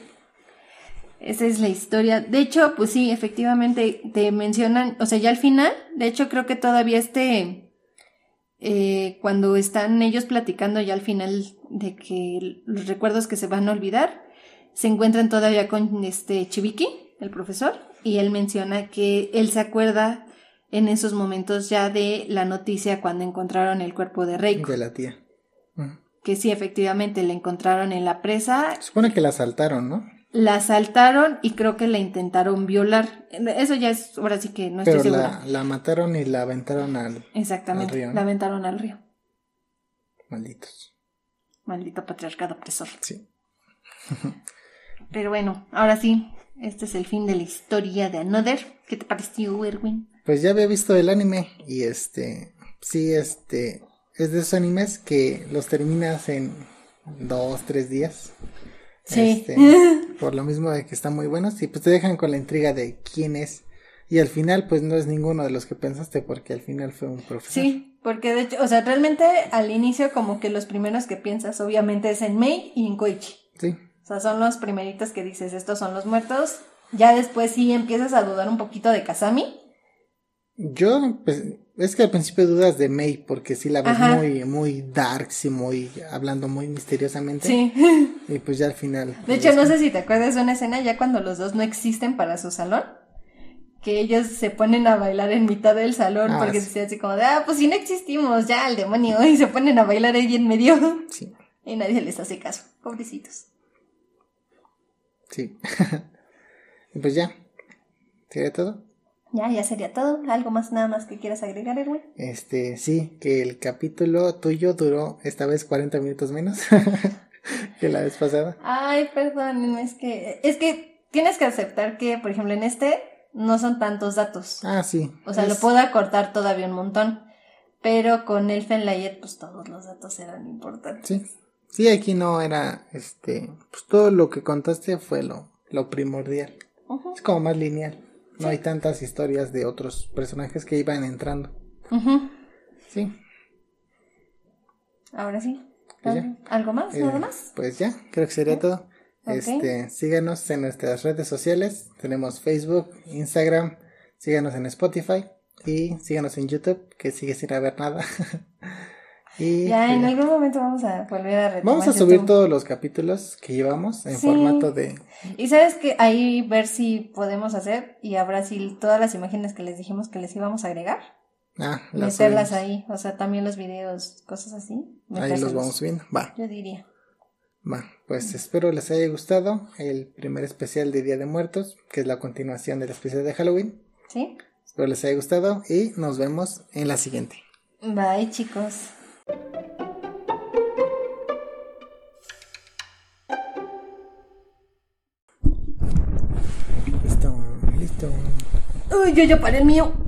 Esa es la historia. De hecho, pues sí, efectivamente te mencionan, o sea, ya al final, de hecho creo que todavía este, eh, cuando están ellos platicando ya al final de que los recuerdos que se van a olvidar, se encuentran todavía con este Chibiki, el profesor, y él menciona que él se acuerda en esos momentos ya de la noticia cuando encontraron el cuerpo de Reiko. De la tía. Que sí, efectivamente, la encontraron en la presa. Supone que la asaltaron, ¿no? la asaltaron y creo que la intentaron violar. Eso ya es, ahora sí que no estoy Pero La, la mataron y la aventaron al, Exactamente, río. La aventaron al río. Malditos. Maldito patriarcado opresor. Sí. Pero bueno, ahora sí, este es el fin de la historia de Another. ¿Qué te pareció, Erwin? Pues ya había visto el anime y este, sí, este, es de esos animes que los terminas en dos, tres días. Sí. Este, por lo mismo de que están muy buenos y pues te dejan con la intriga de quién es. Y al final pues no es ninguno de los que pensaste porque al final fue un profesor. Sí, porque de hecho, o sea, realmente al inicio como que los primeros que piensas obviamente es en Mei y en Koichi. Sí. O sea, son los primeritos que dices, estos son los muertos. Ya después sí empiezas a dudar un poquito de Kazami. Yo, pues, es que al principio dudas de May, porque sí la ves muy, muy dark, y muy, hablando muy misteriosamente. Sí. Y pues ya al final. De hecho, no sé si te acuerdas de una escena ya cuando los dos no existen para su salón. Que ellos se ponen a bailar en mitad del salón ah, porque se así como de, ah, pues si no existimos, ya el demonio. Y se ponen a bailar ahí en medio. Sí. Y nadie les hace caso. Pobrecitos. Sí. y pues ya. ¿Sería todo? Ya, ya sería todo. ¿Algo más, nada más que quieras agregar, Erwin? Este, sí, que el capítulo tuyo duró esta vez 40 minutos menos que la vez pasada. Ay, perdón, es que, es que tienes que aceptar que, por ejemplo, en este no son tantos datos. Ah, sí. O sea, lo puedo acortar todavía un montón. Pero con el Fenlayet, pues todos los datos eran importantes. Sí. Sí, aquí no era, este, pues todo lo que contaste fue lo, lo primordial. Es como más lineal. No hay tantas historias de otros personajes que iban entrando. Sí. Ahora sí. Pues ¿Algo más? ¿Nada eh, más? Pues ya, creo que sería todo. Este, síganos en nuestras redes sociales. Tenemos Facebook, Instagram, síganos en Spotify y síganos en YouTube, que sigue sin haber nada. Y ya en algún momento vamos a volver a retomar Vamos a subir todos los capítulos que llevamos en formato de... Y sabes que ahí ver si podemos hacer y habrá si todas las imágenes que les dijimos que les íbamos a agregar. Ah, las meterlas ahí, o sea, también los videos, cosas así. Ahí los vamos subiendo, va. Yo diría. Va, pues espero les haya gustado el primer especial de Día de Muertos, que es la continuación del especial de Halloween. Sí. Espero les haya gustado y nos vemos en la siguiente. Bye chicos. Listo, listo. Uy, yo ya paré el mío.